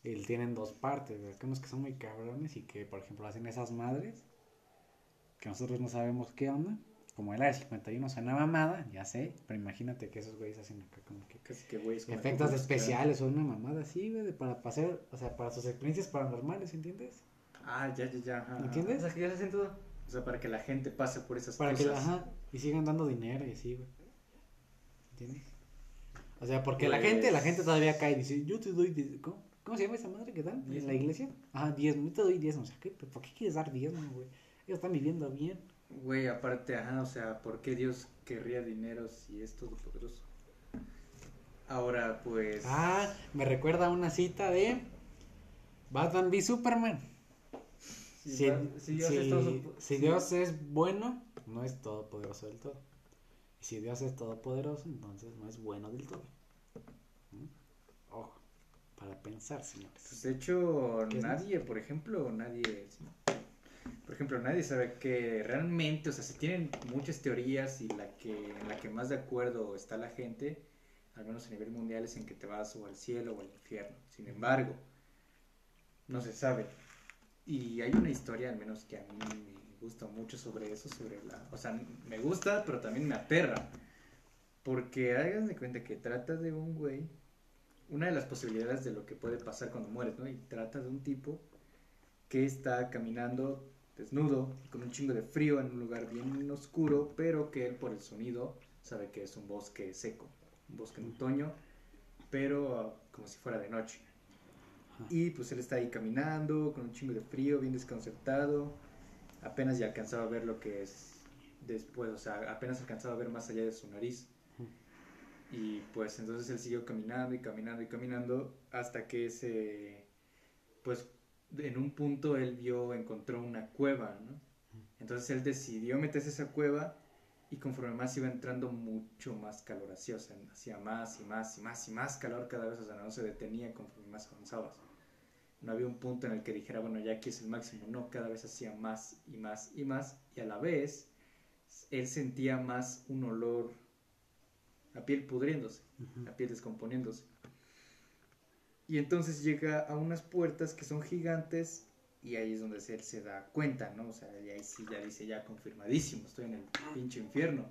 Y tienen dos partes, ¿verdad? Que unos que son muy cabrones y que, por ejemplo, hacen esas madres que nosotros no sabemos qué onda. Como el AR-51 suena mamada, ya sé, pero imagínate que esos güeyes hacen acá como que Casi que güeyes con efectos especiales o una mamada así, güey, de- para pasar, o sea, para sus experiencias paranormales, ¿entiendes? Ah, ya, ya, ya. ajá. ¿Entiendes? O sea, que ya se hacen todo. O sea, para que la gente pase por esas Para que, cosas. ajá, y sigan dando dinero y así, güey. ¿Entiendes? O sea, porque la Pues- gente, la gente todavía cae y dice, yo te doy, diez- ¿cómo, ¿cómo se llama esa madre que dan en la iglesia? Ajá, diezmo, yo te doy diezmo, o sea, ¿qué? ¿por qué quieres dar diezmo, güey? Ellos están viviendo bien. Güey, aparte, ajá, o sea, ¿por qué Dios querría dinero si es todopoderoso? Ahora, pues. Ah, me recuerda a una cita de Batman v Superman. Si, Si, va- si Dios si- es todo su- si si- Dios es bueno, no es todopoderoso del todo. Y si Dios es todopoderoso, entonces no es bueno del todo. ¿Mm? Ojo, para pensar, señores. Pues de hecho, ¿Qué es nadie, por ejemplo, nadie. Por ejemplo, nadie sabe que realmente, o sea, se tienen muchas teorías y la que, en la que más de acuerdo está la gente, al menos a nivel mundial, es en que te vas o al cielo o al infierno. Sin embargo, no se sabe. Y hay una historia, al menos que a mí me gusta mucho sobre eso, sobre la... O sea, me gusta, pero también me aterra. Porque hagan de cuenta que trata de un güey, una de las posibilidades de lo que puede pasar cuando mueres, ¿no? Y trata de un tipo que está caminando desnudo, con un chingo de frío en un lugar bien oscuro, pero que él por el sonido sabe que es un bosque seco, un bosque en otoño, pero como si fuera de noche. Ajá. Y pues él está ahí caminando, con un chingo de frío, bien desconcertado, apenas ya alcanzaba a ver lo que es después, o sea, apenas alcanzaba a ver más allá de su nariz. Y pues entonces él siguió caminando y caminando y caminando hasta que se, pues en un punto él vio, encontró una cueva, ¿no? Entonces él decidió meterse a esa cueva y conforme más iba entrando mucho más calor hacía, o sea, hacía más y más y más y más calor cada vez, o sea, no se detenía conforme más avanzabas. No había un punto en el que dijera, bueno, ya aquí es el máximo, no, cada vez hacía más y más y más y a la vez él sentía más un olor a piel pudriéndose, la piel descomponiéndose. Y entonces llega a unas puertas que son gigantes y ahí es donde él se da cuenta, ¿no? O sea, y ahí sí ya dice, ya confirmadísimo, estoy en el pinche infierno.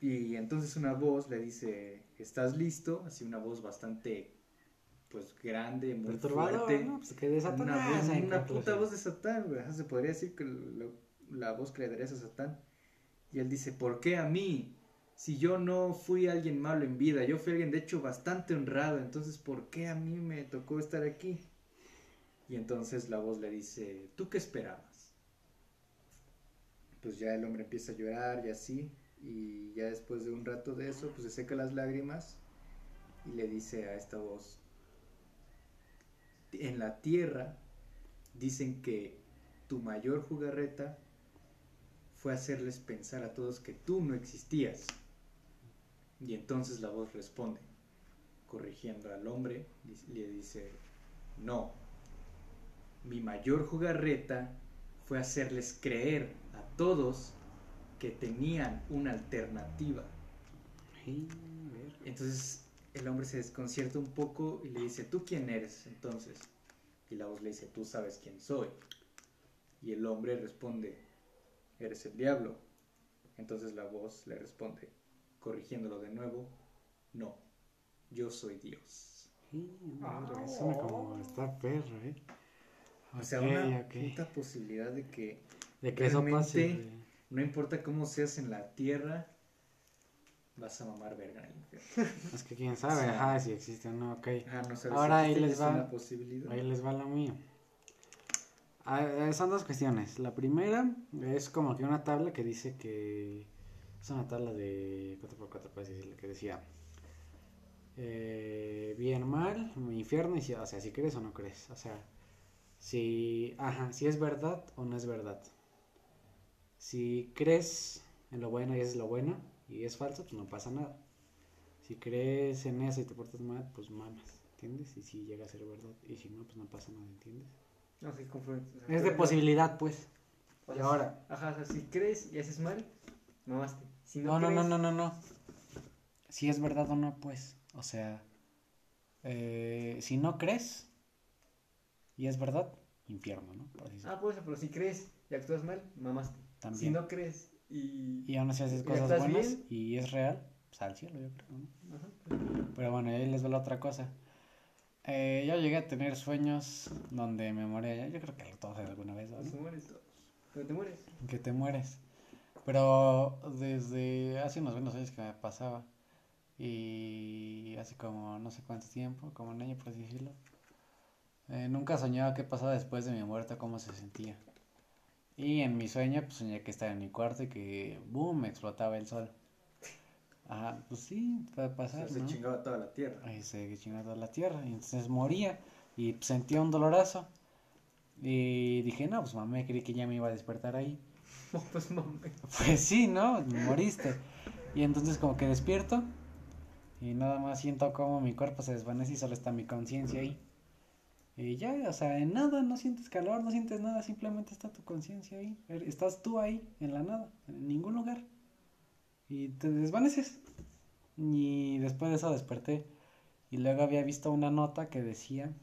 Y entonces una voz le dice, ¿estás listo? Así una voz bastante, pues, grande, muy Perturbador, fuerte. ¿no? Pues que de Una, voz- una puta conclusión. voz de Satán, güey. Se podría decir que lo- la voz que le darías a Satán. Y él dice, ¿por qué a mí? Si yo no fui alguien malo en vida, yo fui alguien de hecho bastante honrado, entonces ¿por qué a mí me tocó estar aquí? Y entonces la voz le dice, ¿tú qué esperabas? Pues ya el hombre empieza a llorar y así, y ya después de un rato de eso, pues se seca las lágrimas y le dice a esta voz, en la tierra dicen que tu mayor jugarreta fue hacerles pensar a todos que tú no existías. Y entonces la voz responde, corrigiendo al hombre, le dice, no, mi mayor jugarreta fue hacerles creer a todos que tenían una alternativa. Entonces el hombre se desconcierta un poco y le dice, ¿tú quién eres entonces? Y la voz le dice, tú sabes quién soy. Y el hombre responde, eres el diablo. Entonces la voz le responde, corrigiéndolo de nuevo, no, yo soy Dios. Sí, madre, suena como está perro, ¿eh? O sea, una ok. puta posibilidad de que De que eso pase. realmente- no importa cómo seas en la tierra, vas a mamar verga en el infierno. Es que quién sabe, Sí. ajá, si existe o no, ok. Ah, no sabes Ahora si ahí les es va- una posibilidad. Ahí les va lo mío. Son dos cuestiones. La primera es como que una tabla que dice que. Es una tabla de 4x4, puedes decirle, que decía. eh, bien, mal, infierno, y si, o sea, si crees o no crees. O sea, si. Ajá, si es verdad o no es verdad. Si crees en lo bueno y es lo bueno y es falso, pues no pasa nada. Si crees en eso y te portas mal, pues mamas, ¿entiendes? Y si llega a ser verdad, y si no, pues no pasa nada, ¿entiendes? No, sí, conforme- o sea, Es de posibilidad, pues. o Y ahora. Ajá, o sea, si crees y haces mal, mamaste. Si No, no, no, no, no, no, no. Si es verdad o no, pues. O sea, eh, si no crees y es verdad, infierno, ¿no? Por así decirlo. Ah, pues, pero si crees y actúas mal, mamaste. Si También. no crees y... Y aún así haces ¿Y cosas buenas bien? y es real, pues al cielo, yo creo, ¿no? Ajá, pues, Pero bueno, ahí les veo la otra cosa. Eh, yo llegué a tener sueños donde me moría. Yo creo que todos alguna vez, ¿no? pues te mueres. Pero te mueres. que te mueres. Pero desde hace unos buenos años que me pasaba. Y hace como no sé cuánto tiempo, como un año por así decirlo. eh, nunca soñaba qué pasaba después de mi muerte, cómo se sentía. Y en mi sueño, pues soñé que estaba en mi cuarto y que, boom, explotaba el sol. Ajá, pues sí, puede O sea, pasar, se ¿no? chingaba toda la tierra. Ahí se chingaba toda la tierra. Y entonces moría y pues, sentía un dolorazo. Y dije, no, pues mamá, creí que ya me iba a despertar ahí. No, pues mames. Pues sí, ¿no? Moriste. Y entonces como que despierto y nada más siento como mi cuerpo se desvanece y solo está mi conciencia ahí. Y ya, o sea, en nada, no sientes calor, no sientes nada, simplemente está tu conciencia ahí. Er- Estás tú ahí, en la nada, en ningún lugar. Y te desvaneces. Y después de eso desperté. Y luego había visto una nota que decía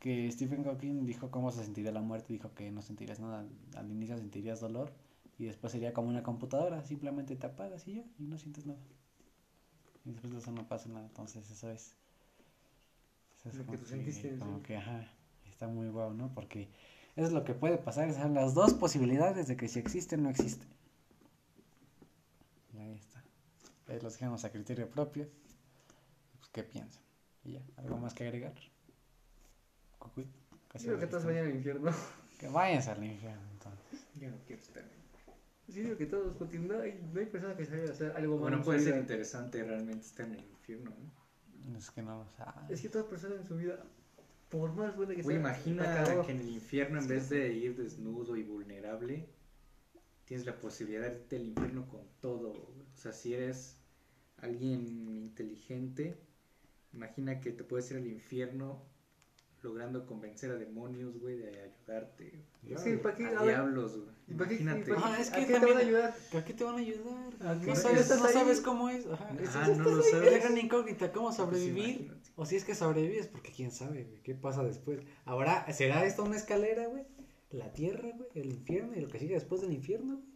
que Stephen Hawking dijo cómo se sentiría la muerte. Dijo que no sentirías nada. Al inicio sentirías dolor. Y después sería como una computadora. Simplemente te apagas y ya. Y no sientes nada. Y después de eso no pasa nada. Entonces eso es. Eso es Lo que como tú sentiste, como sí. que, ajá. Está muy guau, ¿no? Porque eso es lo que puede pasar. Son las dos posibilidades de que si existe o no existe. Y ahí está. Ahí los dejamos a criterio propio. Pues, ¿Qué piensan? Y ya, ¿algo más que agregar? Cucuy, casi Creo que todos vayan al infierno. Que vayas al infierno, entonces. Yo no quiero estar. Sí, digo que todos, porque no hay, no hay persona que sabe hacer algo malo. Bueno, en su puede ser interesante realmente estar en el infierno, ¿no? Es que no lo sabes. Es que toda persona en su vida, por más buena que sea, imagina que en el infierno, en vez de ir desnudo y vulnerable, tienes la posibilidad de irte al infierno con todo. O sea, si eres alguien inteligente, imagina que te puedes ir al infierno logrando convencer a demonios, güey, de ayudarte. Es que, ¿para qué? A A diablos, güey. ¿Y qué, Imagínate. qué- Ajá, es ¿A que qué te también- van a ayudar? ¿A qué te van a ayudar? ¿A qué? No sabes, no sabes cómo es. Ajá. Ah, no lo Es sabes. la gran incógnita, ¿cómo Pues sobrevivir? imagínate. O si es que sobrevives, porque quién sabe, güey, qué pasa después. Ahora, ¿será esto una escalera, güey? La tierra, güey, el infierno y lo que sigue después del infierno, güey.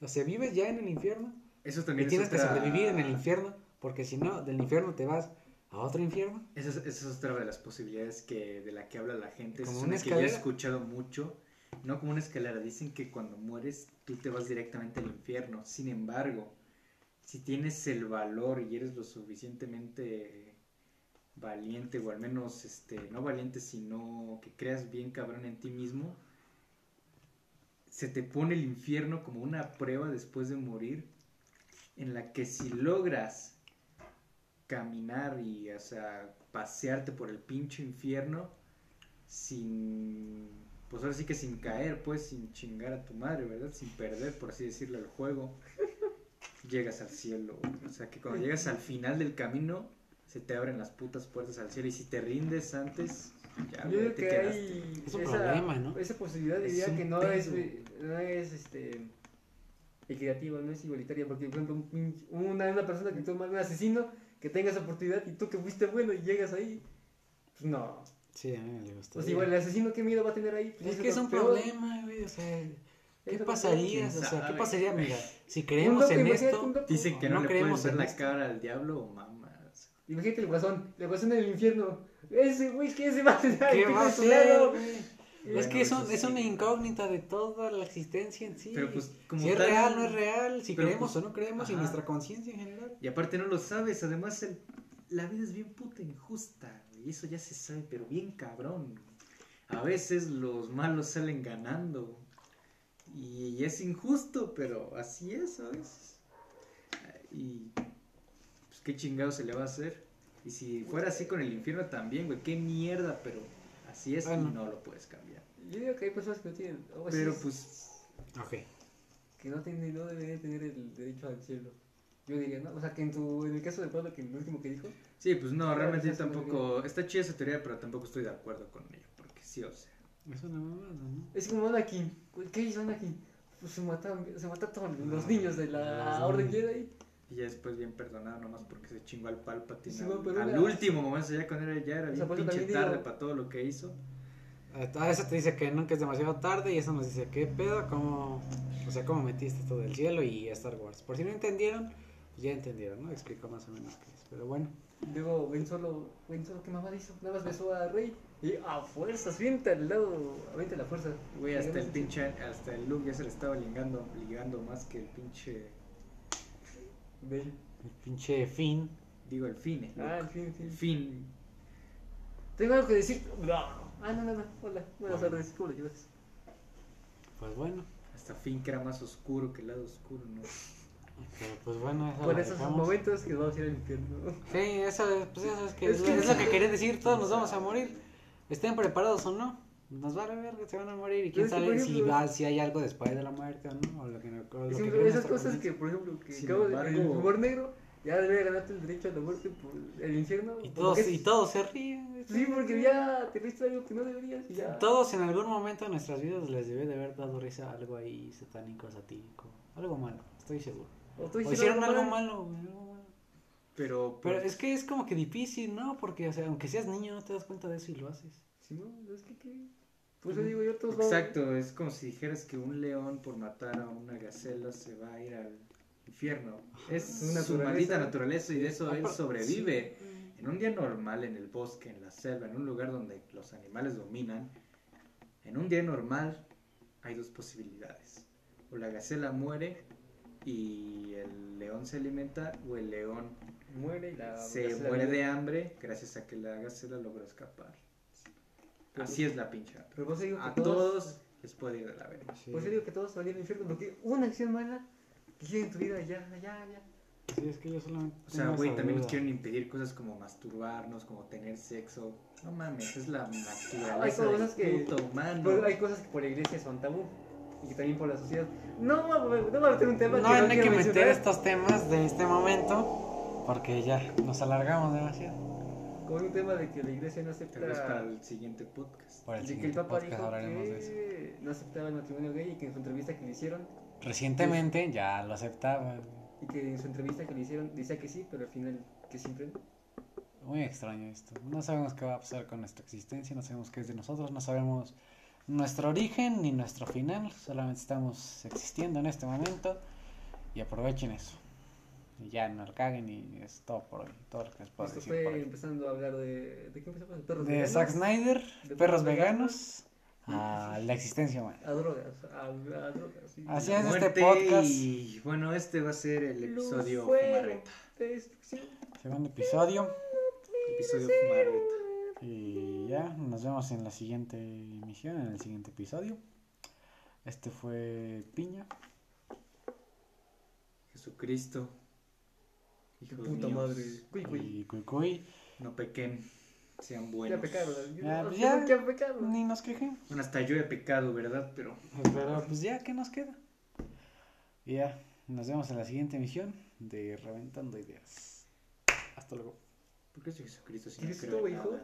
O sea, vives ya en el infierno Eso y también es tienes que otra- sobrevivir en el infierno, porque si no, del infierno te vas a otro infierno. Esa es, esa es otra de las posibilidades que, de la que habla la gente. Es una que yo he escuchado mucho. No como una escalera. Dicen que cuando mueres tú te vas directamente al infierno. Sin embargo, si tienes el valor y eres lo suficientemente valiente, o al menos este, no valiente, sino que creas bien cabrón en ti mismo, se te pone el infierno como una prueba después de morir, en la que si logras caminar y, o sea, pasearte por el pinche infierno sin, pues ahora sí que sin caer, pues, sin chingar a tu madre, ¿verdad? Sin perder, por así decirlo, el juego, llegas al cielo. O sea, que cuando llegas al final del camino, se te abren las putas puertas al cielo y si te rindes antes, ya, Yo digo te que quedaste. hay Es un esa, problema, ¿no? esa posibilidad Es diría que no pedo. es, no es este equitativa, no es igualitaria, porque por ejemplo una, una persona que toma un asesino que tenga esa oportunidad y tú que fuiste bueno y llegas ahí, pues no. Sí, a mí me le gustó. Pues igual el asesino qué miedo va a tener ahí. Pues Es que es un peor. problema, güey, o sea, ¿qué pasaría? O sea, ¿qué pasaría, mira? Si creemos loco, en esto. Dicen que No no, le creemos puedes ver en la esto. cara al diablo o mamas. Imagínate el guasón, el guasón en el infierno. Ese güey, ¿qué se va a hacer? ¿qué va a su ser, lado. güey? Bueno, es que es, una incógnita de toda la existencia en sí. Pero pues como si es tal- real, no es real, si creemos pues, o no creemos, y nuestra conciencia en general. Y aparte no lo sabes, además el- la vida es bien puta injusta, güey, y eso ya se sabe, pero bien cabrón. A veces los malos salen ganando y es injusto, pero así es a veces. Y pues qué chingado se le va a hacer. Y si fuera así con el infierno también, güey, qué mierda, pero así es Bueno. y no lo puedes cambiar. Yo digo que hay personas que no tienen. o Pero sí, pues Ok. que no tienen, no deberían tener el derecho al cielo. Yo diría, ¿no? O sea, que en tu, en el caso de Pablo, que el último que dijo, sí, pues no, realmente yo tampoco, está chida esa teoría, pero tampoco estoy de acuerdo con ella, porque sí, o sea. Es una mamada, ¿no? es como Anakin. ¿Qué hizo Anakin? Pues se mataron, se mataron todos los niños de la Orden. Jedi. Y ya después bien perdonado nomás porque se chingó al Palpatine Sí, al, al último momento, ya cuando era, ya era O sea, bien por eso pinche tarde digo- para todo lo que hizo. Ah, eso te dice que nunca es demasiado tarde y eso nos dice, ¿qué pedo? ¿Cómo, o sea, cómo metiste todo el cielo y Star Wars? Por si no entendieron, pues ya entendieron, ¿no? Explicó más o menos qué es, pero bueno. Luego Ben Solo, Ben Solo, ¿qué mamá hizo? Nada más besó a Rey. Y a fuerzas, vente al lado, vente a la fuerza. Güey, hasta el pinche, hasta el Luke ya se le estaba ligando, ligando más que el pinche, El pinche Finn. digo el fin, el Ah, fin, el fin. fin. Tengo algo que decir. No. Ah, no, no, no. Hola, buenas tardes. ¿Cómo lo llevas? Pues bueno, Hasta fin que era más oscuro que el lado oscuro, ¿no? pero pues bueno, eso Por esos dejamos. momentos que vamos a ir al infierno. Sí, eso, pues eso es, que Es es, que- es lo que quería decir, todos nos vamos a morir. Estén preparados o no, nos va a ver que se van a morir y quién que, sabe si, va, si hay algo después de la muerte o no, o lo que, o lo Es que esas cosas que, por ejemplo, que Sin acabo de. embargo- El humor negro ya debería ganarte el derecho a la muerte por el infierno. Y todos, es- y todos se ríen. Sí, porque ya te viste algo que no deberías y ya. Todos en algún momento de nuestras vidas les debe de haber dado risa algo ahí satánico, satírico. Algo malo, estoy seguro. O O hicieron algo mal. malo, algo malo. Pero, Pero pues, es que es como que difícil, ¿no? Porque, o sea, aunque seas niño, no te das cuenta de eso y lo haces. Sí, no, es que. ¿qué? Por eso digo yo, todos Exacto, es como si dijeras que un león por matar a una gacela se va a ir al infierno. Es Su su maldita naturaleza y de eso él sobrevive. En un día normal, en el bosque, en la selva, en un lugar donde los animales dominan, en un día normal hay dos posibilidades. O la gacela muere y el león se alimenta, o el león Muere y la. se muere de hambre gracias a que la gacela logró escapar. Pero- Así es la pincha. Pero vos digo que A todos. todos Les puede ir de la verga. Sí. Pues yo digo que todos se van a ir al infierno porque una acción mala que hicieron en tu vida, ya, ya, ya. Sí, es que yo solamente. O sea, güey, también nos quieren impedir cosas como masturbarnos, como tener sexo. No mames, es la Hay naturaleza cosas del que- puto humano. Pero hay cosas que por la iglesia son tabú y que también por la sociedad. No, no voy a meter un tema No, que no no hay que meter mencionar. estos temas de este momento porque ya nos alargamos demasiado. Como un tema de que la iglesia no acepta. Vez para el siguiente podcast. El de que el Papa podcast dijo hablaremos de eso. que no aceptaba el matrimonio gay y que en su entrevista que le hicieron, Recientemente ya lo aceptaba. y que en su entrevista que le hicieron decía que sí, pero al final que siempre no. Muy extraño esto. No sabemos qué va a pasar con nuestra existencia, no sabemos qué es de nosotros, no sabemos nuestro origen ni nuestro final. Solamente estamos existiendo en este momento y aprovechen eso. Y ya no lo caguen y es todo por hoy. Todo lo que les puedo Esto decir por fue hoy. empezando a hablar de. ¿De qué empezamos? ¿De perros De veganos? Zack Snyder, de perros veganos, a la existencia humana. A drogas, a, a drogas. sí. Así es. este podcast. Y bueno, este va a ser el episodio destrucción. Segundo episodio. Episodio fumareta. Y ya, nos vemos en la siguiente emisión, en el siguiente episodio. Este fue Piña. Jesucristo. Hijos puta míos, madre. Cuy, cuy. Y Cuy Cuy. No pequen, sean Ya buenos. pecaron. Ya, no, pues ya, pecaron. Ni nos quejemos. Bueno, hasta yo he pecado, ¿verdad? Pero Pero pues ya, ¿qué nos queda? Y ya, nos vemos en la siguiente emisión de Reventando Ideas. Hasta luego. ¿por qué soy Jesucristo si no ¿Cristo, creo en hijo? nada?